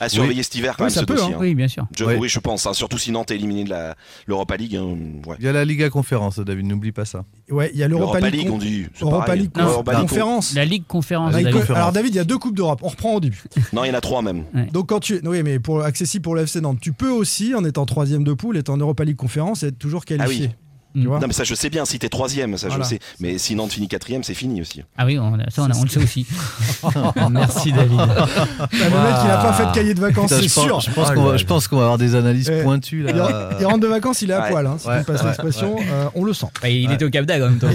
à surveiller cet hiver quand Oui, même hein. Oui, bien sûr. Oui, je pense. hein. Surtout si Nantes est éliminé de la- l'Europa League. hein. Ouais. Il y a la Liga Conférence, David, n'oublie pas ça. Ouais, il y a l'Europa League. League, on dit. c'est Europa pareil. League Non, Europa League, conférence. La Ligue Conférence. La Ligue David. Conférence. Alors David, il y a deux coupes d'Europe. On reprend au début. on- Non, il y en a trois même. Donc quand tu, oui, mais pour accessible pour le FC Nantes, tu peux aussi, en étant troisième de poule, être en Europa League conférence, et être toujours qualifié. Ah oui. Tu vois Non, mais ça, je sais bien. Si t'es troisième, ça, Voilà. je le sais. Mais si Nantes finit quatrième, c'est fini aussi. Ah oui, on, ça, on, le sait aussi. Merci David. Ah, le mec, il a pas fait de cahier de vacances, c'est sûr. Je pense qu'on là va, là. je pense qu'on va avoir des analyses pointues Il, là. rentre- il rentre de vacances, il est à Ouais. poil, hein, si Ouais, tu me passes ouais, l'expression. Euh, on le sent. Bah, il était au Cap d'Agde en même temps.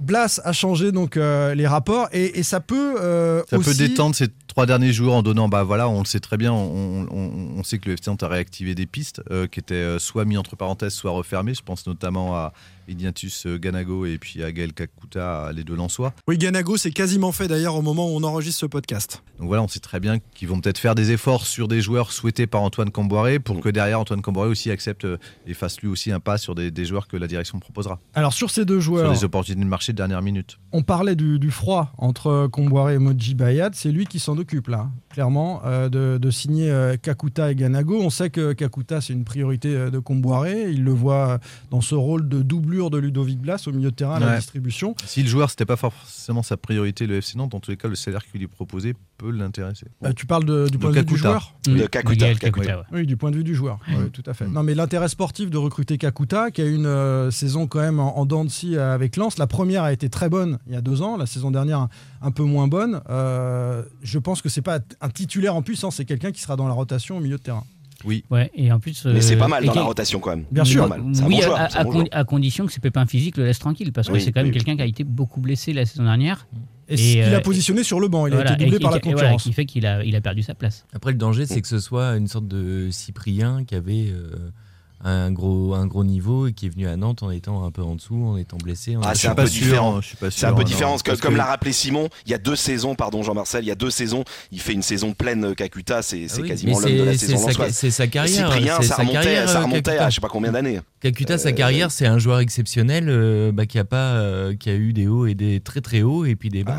Blas a changé donc euh, les rapports et, et ça peut euh, Ça aussi... peut détendre ces trois derniers jours en donnant, bah voilà, on le sait très bien, on, sait que le FC a réactivé des pistes euh, qui étaient euh, soit mis entre parenthèses, soit refermées. Je pense notamment à Ignatius euh, Ganago et puis à Gaël Kakuta, les deux Lensois. Oui, Ganago, c'est quasiment fait d'ailleurs au moment où on enregistre ce podcast. Donc voilà, on sait très bien qu'ils vont peut-être faire des efforts sur des joueurs souhaités par Antoine Camboiré pour que derrière Antoine Camboiré aussi accepte euh, et fasse lui aussi un pas sur des, des joueurs que la direction proposera. Alors sur ces deux Sur joueurs, des opportunités de marché de dernière minute. on parlait du, du froid entre Comboiré et Moji Bayat, c'est lui qui s'en occupe là, clairement, euh, de, de signer euh, Kakuta et Ganago. On sait que Kakuta c'est une priorité euh, de Comboiré, il le voit dans ce rôle de doublure de Ludovic Blas au milieu de terrain à la distribution. Si le joueur, c'était pas forcément sa priorité, le FC Nantes, dans tous les cas, le salaire qu'il lui proposait peut l'intéresser. Euh, tu parles de- du point de vue du joueur De Kakuta. Kakuta. Kakuta, ouais. Oui, du point de vue du joueur, Oui, tout à fait. Mm. Non, mais l'intérêt sportif de recruter Kakuta, qui a eu une euh, saison quand même en, en dents de scie avec Lens. La première a été très bonne il y a deux ans, la saison dernière un, un peu moins bonne. Euh, je pense que c'est pas un titulaire en puissance, c'est quelqu'un qui sera dans la rotation au milieu de terrain. Oui. Ouais, et en plus. Mais c'est euh, pas mal et dans la rotation quand même. Bien C'est sûr. mal. Un Oui, bon joueur, à, un condition que ses pépins physiques le laissent tranquille, parce que Oui, c'est quand même quelqu'un qui a été beaucoup blessé la saison dernière. Et, Et, ce qu'il a euh, positionné sur le banc, il a été doublé et- par la concurrence. qui fait qu'il a, il a perdu sa place. Après, le danger, c'est que ce soit une sorte de Cyprien qui avait euh, un, gros, un gros niveau et qui est venu à Nantes en étant un peu en dessous, en étant blessé. en Ah, c'est un peu sûr, différent. je suis pas C'est un peu différent, comme l'a rappelé Simon, il y a deux saisons, pardon Jean-Marcel, il y a deux saisons, il fait une saison pleine euh, Kakuta, c'est Ah oui, quasiment l'homme de la saison c'est sa- carrière. Cyprien, c'est ça sa remontait, carrière, ça euh, remontait Kakuta. à je sais pas combien d'années. Kakuta, sa Euh, carrière, c'est un joueur exceptionnel euh, bah, qui a pas, euh, qui a eu des hauts et des très très hauts et puis des bas.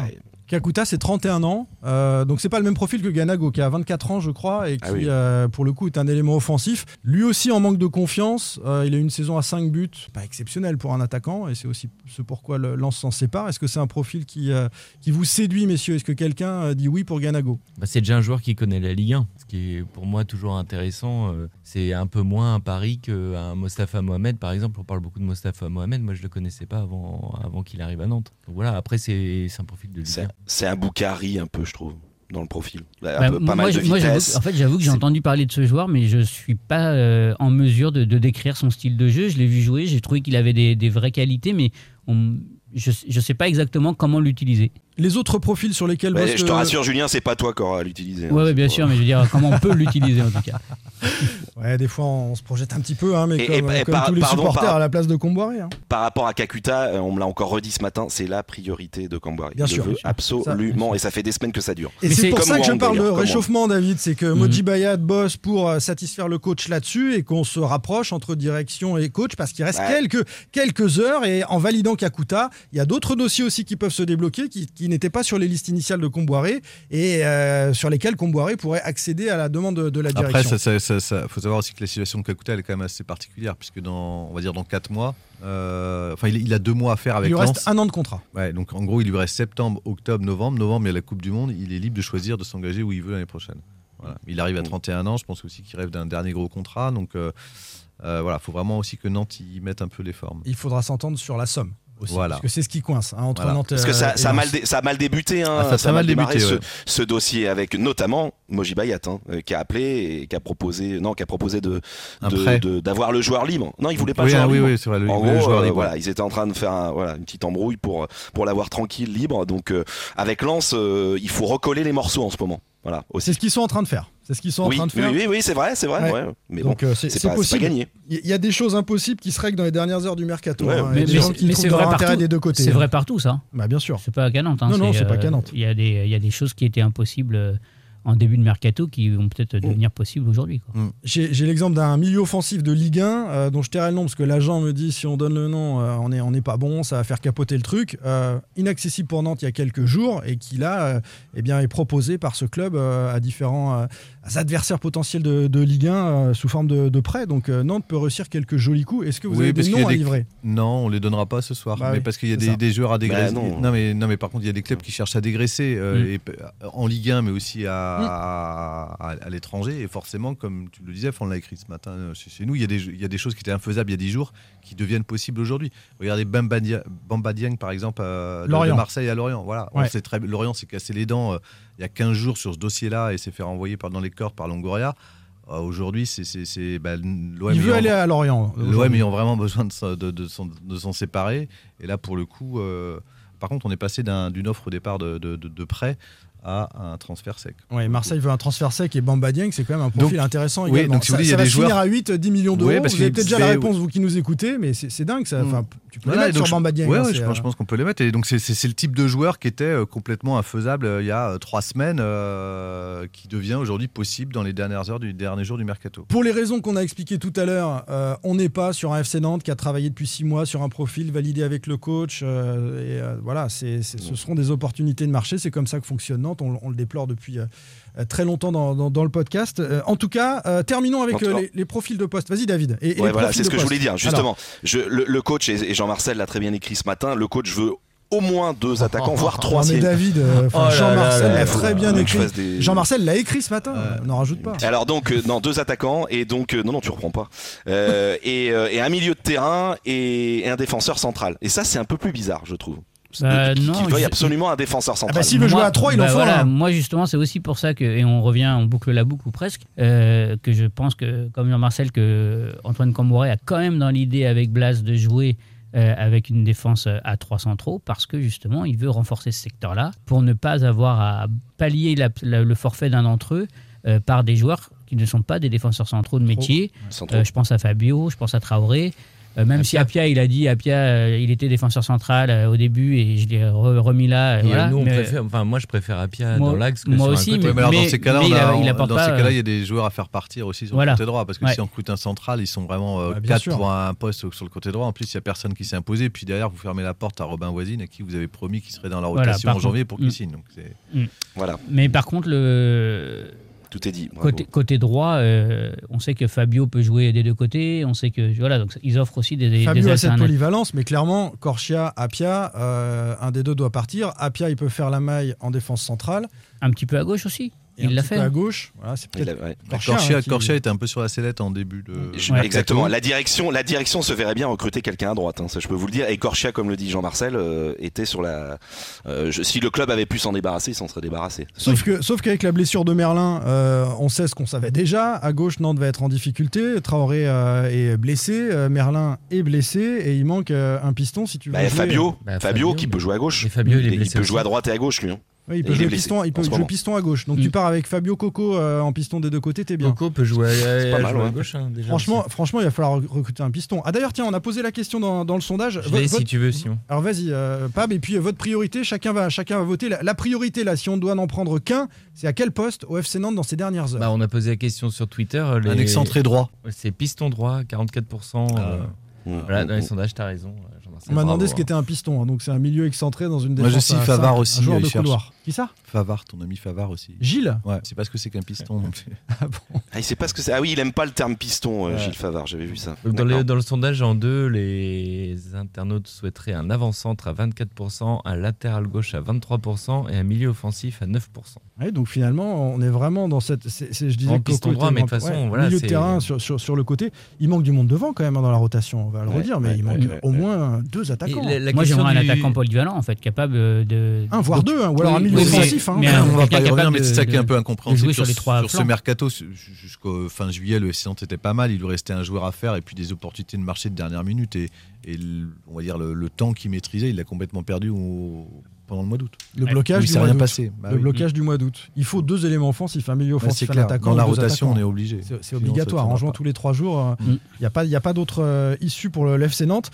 Kakuta, c'est 31 ans, euh, donc c'est pas le même profil que Ganago, qui a 24 ans, je crois, et qui, Ah oui. euh, pour le coup, est un élément offensif. Lui aussi en manque de confiance. euh, il a une saison à 5 buts, pas exceptionnel pour un attaquant, et c'est aussi ce pourquoi le Lens s'en sépare. Est-ce que c'est un profil qui, euh, qui vous séduit, messieurs? Est-ce que quelqu'un euh, dit oui pour Ganago? Bah, c'est déjà un joueur qui connaît la Ligue 1, ce qui est pour moi toujours intéressant. C'est un peu moins un pari qu'un Mostafa Mohamed, par exemple. On parle beaucoup de Mostafa Mohamed, moi je le connaissais pas avant, avant qu'il arrive à Nantes. Donc voilà, après c'est c'est un profil de C'est 1. c'est un Boukari un peu, je trouve, dans le profil. Un Bah, peu- pas moi, mal je- de moi, j'avoue vitesse. que- en fait, j'avoue que j'ai C'est- entendu parler de ce joueur, mais je suis pas euh, en mesure de, de décrire son style de jeu. Je l'ai vu jouer, j'ai trouvé qu'il avait des, des vraies qualités, mais on- je ne sais pas exactement comment l'utiliser. Les autres profils sur lesquels je te rassure, Julien, c'est pas toi qui auras à l'utiliser. hein, Ouais, c'est bien pas- sûr, mais je veux dire, comment on peut l'utiliser en tout cas. Ouais, des fois on se projette un petit peu, hein, mais Et- comme, et- et comme par- tous les pardon, supporters par- à la place de Comboiré. hein. Par rapport à Kakuta, euh, on me l'a encore redit ce matin, c'est la priorité de Camboire. Bien sûr, bien absolument, et ça fait des semaines que ça dure. Et c'est pour comme ça que je parle de réchauffement, David. C'est que Mhm. Moji Bayat bosse pour euh, satisfaire le coach là-dessus et qu'on se rapproche entre direction et coach parce qu'il reste quelques, quelques heures. Et en validant Kakuta, il y a d'autres dossiers aussi qui peuvent se débloquer qui, qui n'étaient pas sur les listes initiales de Comboiré et euh, sur lesquels Comboiré pourrait accéder à la demande de, de la Après, direction. ça, ça- ça- ça- faut savoir aussi que la situation de Kakuta elle est quand même assez particulière, puisque dans, on va dire dans 4 mois, euh, enfin, il, il a deux mois à faire il avec lui Lens. reste un an de contrat. Ouais, donc en gros, il lui reste septembre, octobre, novembre. Novembre, il y a la Coupe du Monde. Il est libre de choisir de s'engager où il veut l'année prochaine. Voilà. Il arrive à 31 ans. Je pense aussi qu'il rêve d'un dernier gros contrat. Donc euh, euh, voilà, faut vraiment aussi que Nantes y mette un peu les formes. Il faudra s'entendre sur la somme. Aussi, Voilà. Parce que c'est ce qui coince hein, entre Voilà. Nantes Parce que ça, et ça a mal dé- ça a mal débuté, hein, Ah, ça a ça a mal démarré débuté, ce, ouais. ce dossier avec notamment Moji Bayat, hein, euh, qui a appelé et qui a proposé, non, qui a proposé de d'avoir le joueur libre. Non, il voulait pas oui, le joueur ah, oui, libre. oui, vrai. Le, En le gros, joueur euh, libre. voilà, ils étaient en train de faire un- voilà, une petite embrouille pour, pour l'avoir tranquille, libre. Donc, euh, avec Lens, euh, il faut recoller les morceaux en ce moment. Voilà, C'est ce qu'ils sont en train de faire. C'est ce qu'ils sont oui, en train de oui, faire. oui, oui, c'est vrai, c'est vrai. Ouais. ouais. Mais Donc, bon, euh, c'est c'est c'est pas, c'est pas possible. gagné. Il y a des choses impossibles qui se règlent dans les dernières heures du mercato. Ouais, hein. Mais, mais- c'est vrai intérêt partout. des deux côtés. C'est hein. vrai partout, ça. Bah, bien sûr. C'est pas à Nantes. hein, Non, non, c'est pas euh, qu'à Nantes. Il y, a des- il y a des choses qui étaient impossibles euh, en début de mercato qui vont peut-être devenir possibles aujourd'hui. quoi. J'ai j'ai l'exemple d'un milieu offensif de Ligue 1 euh, dont je tairai le nom parce que l'agent me dit si on donne le nom, euh, on n'est on est pas bon, ça va faire capoter le truc. Euh, inaccessible pour Nantes il y a quelques jours et qui là euh, eh bien, est proposé par ce club euh, à différents euh, adversaires potentiels de, de Ligue 1 euh, sous forme de, de prêt. Donc euh, Nantes peut réussir quelques jolis coups. Est-ce que vous Oui, avez des noms à des- livrer? Non, on les donnera pas ce soir. Bah mais oui, parce qu'il y a des, joueurs à dégraisser. Bah non. non. mais, non, mais par contre, il y a des clubs qui cherchent à dégraisser euh, Mm. et en Ligue 1, mais aussi à, à, à- à l'étranger. Et forcément, comme tu le disais, on l'a écrit ce matin chez, chez nous, il y, a des, il y a des choses qui étaient infaisables il y a 10 jours qui deviennent possibles aujourd'hui. Regardez Bamba, Dieng, par exemple, euh, de- de, Lorient. Marseille à Lorient. Voilà, on Ouais. sait très, Lorient s'est cassé les dents euh, il y a 15 jours sur ce dossier-là et s'est fait renvoyer par dans les corps par Longoria. Euh, Aujourd'hui, c'est bah, l'OM Il veut aller à Lorient. L'OM aujourd'hui. ayant vraiment besoin de, s'en- de, de séparer. Et là, pour le coup, euh, par contre, on est passé d'un- d'une offre au départ de, prêt à un transfert sec. Ouais, Marseille veut un transfert sec et Bamba Dieng, c'est quand même un profil Donc, intéressant oui, donc, si vous ça voulez, il y ça a va des finir joueurs- à 8, 10 millions d'euros. Parce vous avez peut-être déjà la réponse, vous qui nous écoutez, mais c'est dingue ça. Mm. Tu peux Voilà, les et mettre sur Bamba Dieng. ouais, hein, ouais, c'est, je, pense, je euh, pense qu'on peut les mettre. Et donc, c'est- le type de joueur qui était euh, complètement infaisable euh, il y a euh, trois semaines, euh, qui devient aujourd'hui possible dans les dernières heures du dernier jour du mercato. Pour les raisons qu'on a expliquées tout à l'heure, euh, on n'est pas sur un FC Nantes qui a travaillé depuis six mois sur un profil validé avec le coach. euh, et euh, voilà, ce seront des opportunités de marché. C'est comme ça que fonctionne Nantes. On, on le déplore depuis euh, euh, très longtemps dans, dans- dans le podcast. Euh, en tout cas, euh, terminons avec euh, les, les profils de poste. Vas-y, David. Et, et Ouais, les voilà, profils c'est ce que je voulais dire. Alors, Justement, je, le, le coach, et, Jean-Marcel l'a très bien écrit ce matin, le coach veut au moins deux attaquants, voire trois. Mais si- David, euh, Oh Jean-Marcel l'a très bien écrit. des- Jean-Marcel l'a écrit ce matin. Euh, N'en rajoute pas. Alors donc, euh, non, deux attaquants et donc euh, non, non, tu reprends pas. Euh, et, euh, et un milieu de terrain et, et un défenseur central. Et ça, c'est un peu plus bizarre, je trouve. Bah, Qu'il non, qu'il veuille je- absolument un défenseur Ah central. bah, s'il veut jouer à 3, il bah en faut voilà, un. Moi, justement, c'est aussi pour ça que, et on revient, on boucle la boucle ou presque, euh, que je pense que, comme Jean-Marcel, que Antoine Cambouret a quand même dans l'idée avec Blas de jouer euh, avec une défense à 3 centraux parce que justement, il veut renforcer ce secteur-là pour ne pas avoir à pallier la- la- le forfait d'un d'entre eux euh, par des joueurs qui ne sont pas des défenseurs centraux de métier. Euh, je pense à Fabio, je pense à Traoré. Euh, même si Apia, il a dit, Apia, euh, il était défenseur central euh, au début et je l'ai re- remis là. euh, Et, voilà. nous, on Mais- préfère, enfin, moi, je préfère Apia Moi- dans l'axe que moi sur aussi, un côté. Ouais, mais alors, mais- dans ces cas-là, mais il a- a- il on- apporte dans pas, ces cas-là, euh, il y a des joueurs à faire partir aussi sur Voilà. le côté droit. Parce que Ouais. si on recrute un central, ils sont vraiment euh, Bah, bien 4 sûr. pour un poste sur le côté droit. En plus, il n'y a personne qui s'est imposé. Puis derrière, vous fermez la porte à Robin Voisine, à qui vous avez promis qu'il serait dans la Voilà, rotation par en janvier contre- pour qu'il Mm. signe. Donc, c'est- Voilà, Mais par contre, le tout est dit. côté, côté droit, euh, on sait que Fabio peut jouer des deux côtés. On sait que voilà, donc ils offrent aussi des, des Fabio a cette polyvalence, mais clairement, Corchia, Apia, euh, un des deux doit partir. Apia, il peut faire la maille en défense centrale. Un petit peu à gauche aussi. Et il l'a fait. peu à gauche. Voilà, c'est Il peut-être a- ouais. Corchia, Corchia, hein, qui- Corchia était un peu sur la sellette en début de. Je- Ouais. Exactement. La direction, la direction se verrait bien recruter quelqu'un à droite. hein, ça, je peux vous le dire. Et Corchia, comme le dit Jean-Marcel, euh, était sur la. euh, je- si le club avait pu s'en débarrasser, il s'en serait débarrassé. Sauf que, sauf qu'avec la blessure de Merlin, euh, on sait ce qu'on savait déjà. À gauche, Nantes va être en difficulté. Traoré euh, est blessé, euh, Merlin est blessé, et il manque euh, un piston si tu veux. Bah, jouer. Fabio, Bah, Fabio, Fabio, qui mais- peut jouer à gauche. Et Fabio, il est il peut aussi. jouer à droite et à gauche, lui. hein. Oui, il peut jouer blessé piston, il peut jouer piston à gauche. Donc Mm. tu pars avec Fabio Coco euh, en piston des deux côtés, t'es bien. Coco peut jouer à, pas à mal, jouer à gauche. hein, déjà Franchement, aussi. franchement, il va falloir recruter un piston. Ah d'ailleurs, tiens, on a posé la question dans, dans le sondage. Je si tu veux, Simon. Alors vas-y, euh, Pab, et puis euh, votre priorité, chacun va, chacun va voter. La, la priorité, là, si on doit n'en prendre qu'un, c'est à quel poste au FC Nantes dans ces dernières heures? Bah, on a posé la question sur Twitter. Un les- excentré droit. C'est piston droit, 44%. euh, Mm, voilà, mm, dans les mm. sondages, t'as raison. On m'a demandé ce qu'était un piston, hein, donc c'est un milieu excentré dans une Moi, défense. je suis Favard cinq, aussi, Un joueur il de couloir. Qui ça? Favard, ton ami Favard aussi. Gilles? Ouais, c'est pas ce que c'est qu'un piston. non plus. Ah, il sait pas ce que c'est. Ah oui, il aime pas le terme piston, euh, Ouais. Gilles Favard. J'avais vu ça. Dans, D'accord. le, dans le sondage en deux, les internautes souhaiteraient un avant-centre à 24%, un latéral gauche à 23% et un milieu offensif à 9%. Ouais, donc finalement, on est vraiment dans cette. c'est- c'est- je disais En que piston droit, mais de toute façon, ouais, voilà, milieu de terrain sur, sur, sur le côté. Il manque du monde devant quand même hein, dans la rotation, on va le Ouais, redire, mais ouais, il manque ouais, au ouais. moins deux attaquants. La- la Moi, j'aimerais un du- attaquant polyvalent, en fait, capable de. Un voire deux, hein, ou alors un Oui, milieu oui, offensif. hein. mais on va quelqu'un pas y revenir, mais c'est ça qui est un peu incompréhensible sur, sur les trois sur ce mercato. Jusqu'au fin juillet, le Nantes était pas mal. Il lui restait un joueur à faire et puis des opportunités de marché de dernière minute. Et, on va dire le, le temps qu'il maîtrisait, il l'a complètement perdu au- pendant le mois d'août. Le blocage Où il du s'est mois passé. Bah le oui. blocage du mois d'août. Il faut deux éléments offensifs, un milieu Bah, offensif, c'est un attaquant. Dans la rotation, attaquants. on est obligé. C'est- obligatoire. En jouant pas. tous les trois jours, il n'y a pas, y a pas d'autre euh, issue pour le le FC Nantes.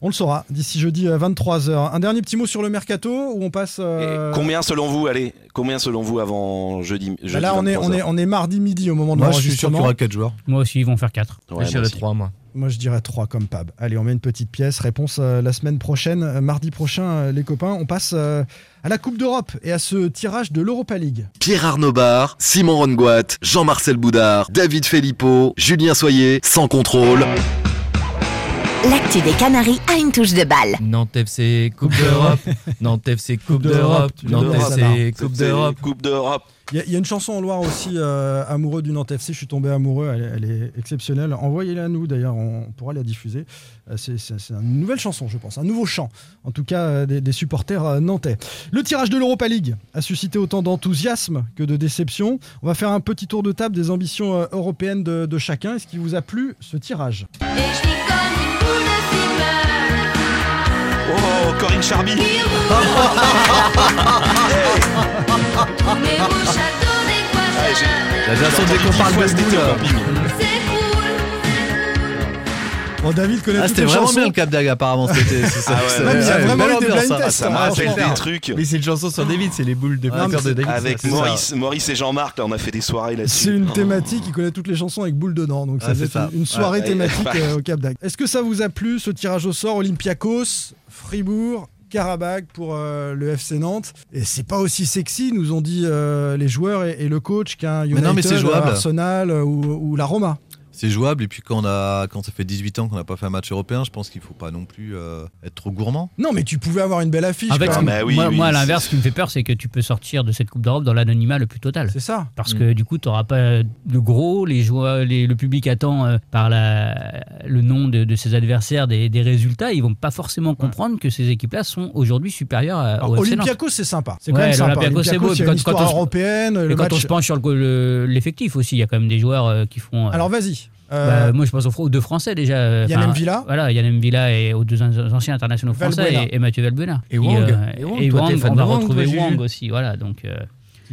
On le saura d'ici jeudi 23h. Un dernier petit mot sur le mercato où on passe. euh, Combien selon vous, allez, combien selon vous avant jeudi, jeudi bah là, on est, on, 23 est, on est mardi midi au moment de Moi, je suis sûr qu'il y aura 4 joueurs. Moi aussi, ils vont faire 4. Ouais, je moi dirais aussi. 3, moi. Moi, je dirais 3 comme Pab. Allez, on met une petite pièce. Réponse euh, la semaine prochaine, euh, mardi prochain, euh, les copains. On passe euh, à la Coupe d'Europe et à ce tirage de l'Europa League. Pierre Arnaud Bar, Simon Rongoat, Jean-Marcel Boudard, David Filippo, Julien Soyer, sans contrôle. L'actu des Canaries a une touche de balle. Nantes FC Coupe d'Europe. Nantes FC Coupe d'Europe. Nantes FC Coupe d'Europe. Coupe d'Europe. Il y, a- il y a une chanson en Loire aussi, euh, amoureux du Nantes FC. Je suis tombé amoureux, elle, est- elle est exceptionnelle. Envoyez-la à nous d'ailleurs, on pourra la diffuser. Euh, c'est une nouvelle chanson, je pense, un nouveau chant, en tout cas euh, des, des supporters euh, nantais. Le tirage de l'Europa League a suscité autant d'enthousiasme que de déception. On va faire un petit tour de table des ambitions euh, européennes de, de chacun. Est-ce qu'il vous a plu ce tirage? Oh, Corinne Charby. La version dès qu'on parle de. Bon, David connaît Ah, toutes c'était les vraiment chansons. bien le Cap d'Aga, apparemment. C'était. c'est ça, Ah ouais, ouais, il y a ouais, vraiment ça. Ça hein, m'a rappelé franchement. des trucs. Mais c'est une chanson sur David, c'est les boules de mais vainqueur de David. Avec ça. Maurice, Maurice et Jean-Marc, là, on a fait des soirées là-dessus. C'est une Oh. thématique, il connaît toutes les chansons avec boule dedans, donc ça Ah, ça. une soirée Ouais. thématique euh, au Cap d'Agde. Est-ce que ça vous a plu ce tirage au sort Olympiakos, Fribourg Karabakh pour euh, le FC Nantes? Et c'est pas aussi sexy nous ont dit euh, les joueurs et, et le coach qu'un Mais United, non, mais c'est jouable. Arsenal euh, ou, ou la Roma C'est jouable. Et puis quand, on a, quand ça fait 18 ans qu'on n'a pas fait un match européen, je pense qu'il faut pas non plus euh, être trop gourmand. non mais tu pouvais avoir une belle affiche bah oui, moi, oui, moi, à l'inverse, ce qui me fait peur, c'est que tu peux sortir de cette Coupe d'Europe dans l'anonymat le plus total. c'est ça Parce Mm. que du coup, tu n'auras pas le gros, les joueurs, les- le public attend euh, par la, le nom de, de ses adversaires des, des résultats. Ils vont pas forcément comprendre que ces équipes-là sont aujourd'hui supérieures à, Alors, au. Olympiakos c'est sympa c'est quand Ouais, même sympa l'Olympiakos, c'est beau. a Quand- une quand histoire on se- européenne Et le quand match on se penche sur le- le- l'effectif aussi, il y a quand même des joueurs euh, qui font. euh, alors vas-y bah, Euh, moi, je pense aux, deux Français déjà. euh, Yann enfin, M'Vila. Voilà, Yann M'Vila et aux deux an- anciens internationaux français et, et Mathieu Valbuena. Et Wang. euh, Et Wang, et Wang, on va Wang, retrouver toi, Wang aussi. Voilà, donc. euh,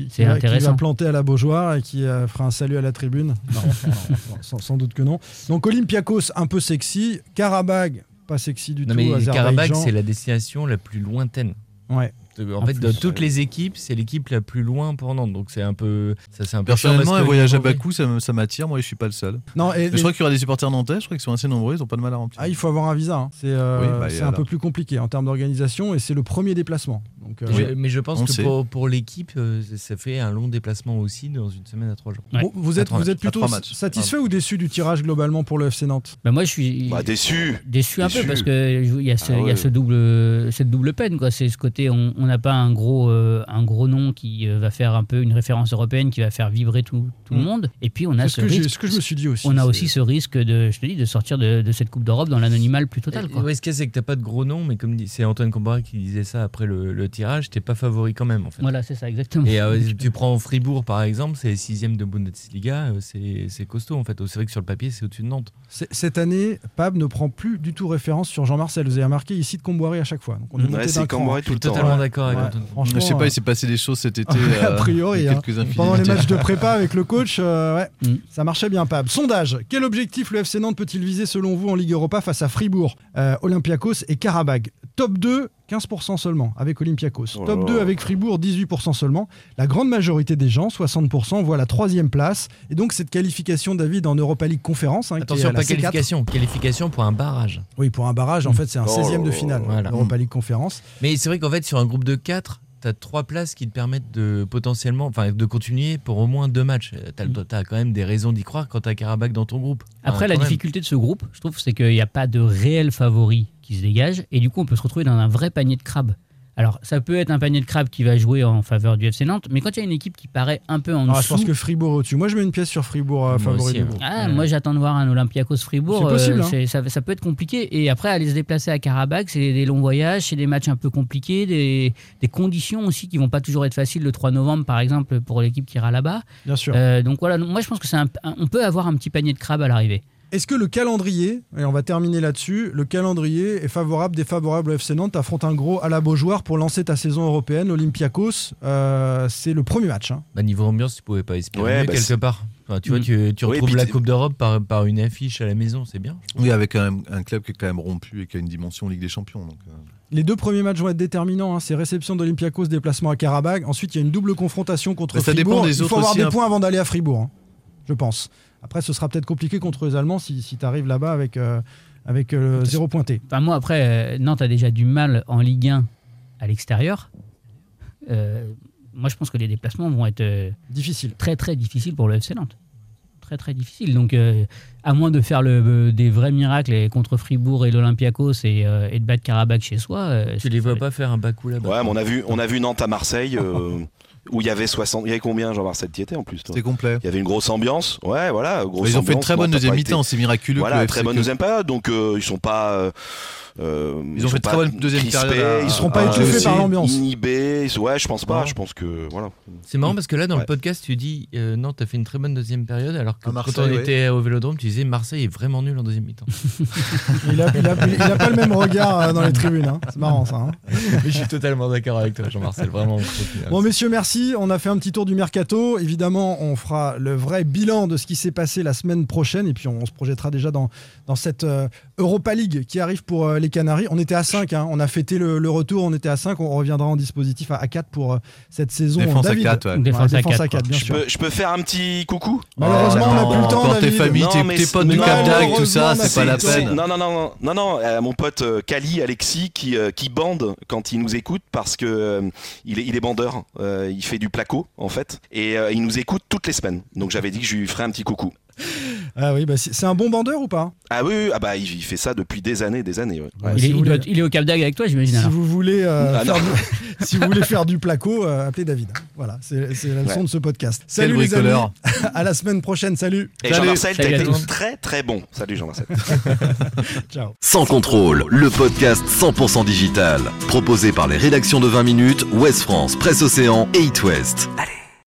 C'est intéressant. Qui va planter à la Beaujoire et qui euh, fera un salut à la tribune. Non, non, non, sans, sans doute que non. Donc Olympiakos, un peu sexy. Karabag, pas sexy du Non tout. mais Karabakh, Azerbaïdjan. c'est la destination la plus lointaine. Ouais. En, En fait, de toutes les équipes, c'est l'équipe la plus loin pour Nantes. Donc c'est un peu, ça c'est un peu. Personnellement, un voyage à Bakou, ça, m'attire. Moi, je suis pas le seul. Non, et Je crois qu'il y aura des supporters nantais. Je crois qu'ils sont assez nombreux. Ils ont pas de mal à remplir. Ah, il faut avoir un visa. hein. C'est euh, Oui, bah, c'est un peu plus compliqué en termes d'organisation et c'est le premier déplacement. Donc, euh, mais je pense on que sait. pour, pour l'équipe, euh, ça fait un long déplacement aussi dans une semaine à trois jours. Ouais. bon, vous êtes, vous êtes plutôt satisfait ou déçu du tirage globalement pour le FC Nantes? Bah, moi, je suis. Bah, déçu. déçu un peu parce que il y a, ce, Ah y a ce double, cette double peine quoi. C'est ce côté on n'a pas un gros, euh, un gros nom qui va faire un peu une référence européenne qui va faire vibrer tout, tout le Mm. monde. Et puis on a ce ce, que j'ai- risque. ce que je me suis dit aussi. on a aussi ce risque de, je te dis, de sortir de, de cette Coupe d'Europe dans l'anonymat le plus total. Et- Quoi. ouais, ce qu'il y a, c'est que t'as pas de gros noms, mais comme c'est Antoine Combaré qui disait ça après le, le tirage, t'es pas favori quand même en fait. Voilà, c'est ça exactement. Et euh, tu prends Fribourg par exemple, c'est sixième de Bundesliga, euh, c'est costaud en fait. C'est vrai que sur le papier c'est au-dessus de Nantes. Cette année, Pab ne prend plus du tout référence sur Jean-Marcel. Vous avez remarqué ici de Comboiré à chaque fois. Donc on est Ouais, c'est Je tout le temps. totalement ouais. d'accord Ouais, Je sais pas, euh, il s'est passé des choses cet été. a euh, priori, il hein. Pendant les matchs de prépa avec le coach, euh, ouais, Mm. ça marchait bien, Pab. Sondage. Quel objectif le FC Nantes peut-il viser selon vous en Ligue Europa face à Fribourg, euh, Olympiakos et Karabag Top 2, 15% seulement avec Olympiakos. Oh Top là 2 là. avec Fribourg, 18% seulement. La grande majorité des gens, 60%, voient la troisième place. Et donc cette qualification, David, en Europa League Conférence, hein, Attention, à la pas C4. qualification, qualification pour un barrage. Oui, pour un barrage, en fait, c'est un Oh 16e de là finale. Voilà. Europa League Conférence. Mais c'est vrai qu'en fait, sur un groupe de 4, tu as trois places qui te permettent de potentiellement, enfin, de continuer pour au moins deux matchs. Tu as, quand même des raisons d'y croire quand tu as Karabakh dans ton groupe. Après, la même. difficulté de ce groupe, je trouve, c'est qu'il n'y a pas de réel favori qui se dégage. Et du coup, on peut se retrouver dans un vrai panier de crabes. Alors, ça peut être un panier de crabes qui va jouer en faveur du FC Nantes, mais quand il y a une équipe qui paraît un peu en Ah, je dessous. pense que Fribourg est au-dessus. Moi, je mets une pièce sur Fribourg euh, favori aussi, du hein. groupe. Ah, moi j'attends de voir un Olympiakos Fribourg. C'est possible, euh, hein. ça, ça peut être compliqué. Et après, aller se déplacer à Karabakh, c'est des longs voyages, c'est des matchs un peu compliqués, des, des conditions aussi qui vont pas toujours être faciles. Le 3 novembre, par exemple, pour l'équipe qui ira là-bas. Bien sûr. Euh, donc voilà, moi je pense que c'est un, un- on peut avoir un petit panier de crabes à l'arrivée. Est-ce que le calendrier, et on va terminer là-dessus, le calendrier est favorable, défavorable au FC Nantes T'affrontes un gros à la Beaujoire pour lancer ta saison européenne, Olympiakos. Euh, c'est le premier match. hein. Bah, niveau ambiance, tu pouvais pas espérer Ouais, mieux bah, quelque part. Enfin, tu vois, tu, tu Oui, retrouves la Coupe d'Europe par, par une affiche à la maison, c'est bien. Oui, avec un, un club qui est quand même rompu et qui a une dimension Ligue des Champions. Donc, euh, Les deux premiers matchs vont être déterminants. hein. C'est réception d'Olympiakos, déplacement à Karabakh. Ensuite, il y a une double confrontation contre Mais ça Fribourg. dépend des il faut avoir aussi, des hein. points avant d'aller à Fribourg, hein, je pense. Après, ce sera peut-être compliqué contre les Allemands si, tu arrives là-bas avec, euh, avec euh, zéro pointé. Enfin, moi, après, euh, Nantes a déjà du mal en Ligue 1 à l'extérieur. Euh, moi, je pense que les déplacements vont être euh, Difficile. très, très difficiles pour le FC Nantes. Très, très difficiles. Donc, euh, à moins de faire le, euh, des vrais miracles et contre Fribourg et l'Olympiakos et, euh, et de battre Karabakh chez soi. euh, Tu les vois pas faire un bas coup là-bas. Ouais, mais on a vu, on a vu Nantes à Marseille euh, où il y avait 60. Il y avait combien, Jean-Marcel Tu y étais en plus, toi? C'était complet. Il y avait une grosse ambiance. Ouais, voilà. Grosse Ils ont fait une très bonne deuxième mi-temps, c'est miraculeux. Voilà, très bonne que- deuxième période. Donc euh, ils sont pas. euh, euh, Ils ont fait sont très bonne deuxième crispés, période Ils seront pas étouffés par l'ambiance. Inhibés. Ils sont- Ouais, je pense pas. Non. Je pense que voilà. C'est marrant parce que là, dans Ouais. le podcast, tu dis euh, non, t'as fait une très bonne deuxième période, alors que quand on ouais. était au Vélodrome, tu disais Marseille est vraiment nul en deuxième mi-temps. Il a, il a- il a pas le même regard euh, dans les tribunes. hein. C'est marrant ça. hein. Mais je suis totalement d'accord avec toi, Jean-Marcel, vraiment. Bon, messieurs, merci. On a fait un petit tour du mercato. Évidemment, on fera le vrai bilan de ce qui s'est passé la semaine prochaine. Et puis, on, se projettera déjà dans, dans cette euh, Europa League qui arrive pour euh, les Canaries. On était à 5. hein. On a fêté le, le retour. On était à 5. On reviendra en dispositif à, 4 pour euh, cette saison. Défense à David. quatre, ouais. Défense à défense quatre, à 4, bien Je sûr. peux, je peux faire un petit coucou Malheureusement, on n'a plus le temps. Tes Non, tes, potes du Cap d'Agde, tout ça, c'est pas la peine. Non, non, non, non, non, euh, mon pote euh, Kali, Alexis, qui, euh, qui bande quand il nous écoute parce que euh, il, est, il est bandeur, euh, il fait du placo en fait, et euh, il nous écoute toutes les semaines. Donc j'avais dit que je lui ferais un petit coucou. Ah oui, bah, c'est un bon bandeur ou pas Ah oui, oui, ah bah il, il fait ça depuis des années, des années. ouais. Ouais. il, si est, voulez- il au Cap d'Agde avec toi, j'imagine. Si vous voulez euh, Ah, faire non. du, si vous voulez faire du placo, euh, appelez David. Voilà, c'est la leçon Ouais. de ce podcast. Quel Salut les amis. bricoleur. À la semaine prochaine. Salut. Et Salut. Jean-Marcel, t'as été très très bon. Salut Jean-Marcel. Ciao. Sans contrôle, le podcast 100% digital. Proposé par les rédactions de 20 minutes, Ouest France, Presse Océan et It West. Allez.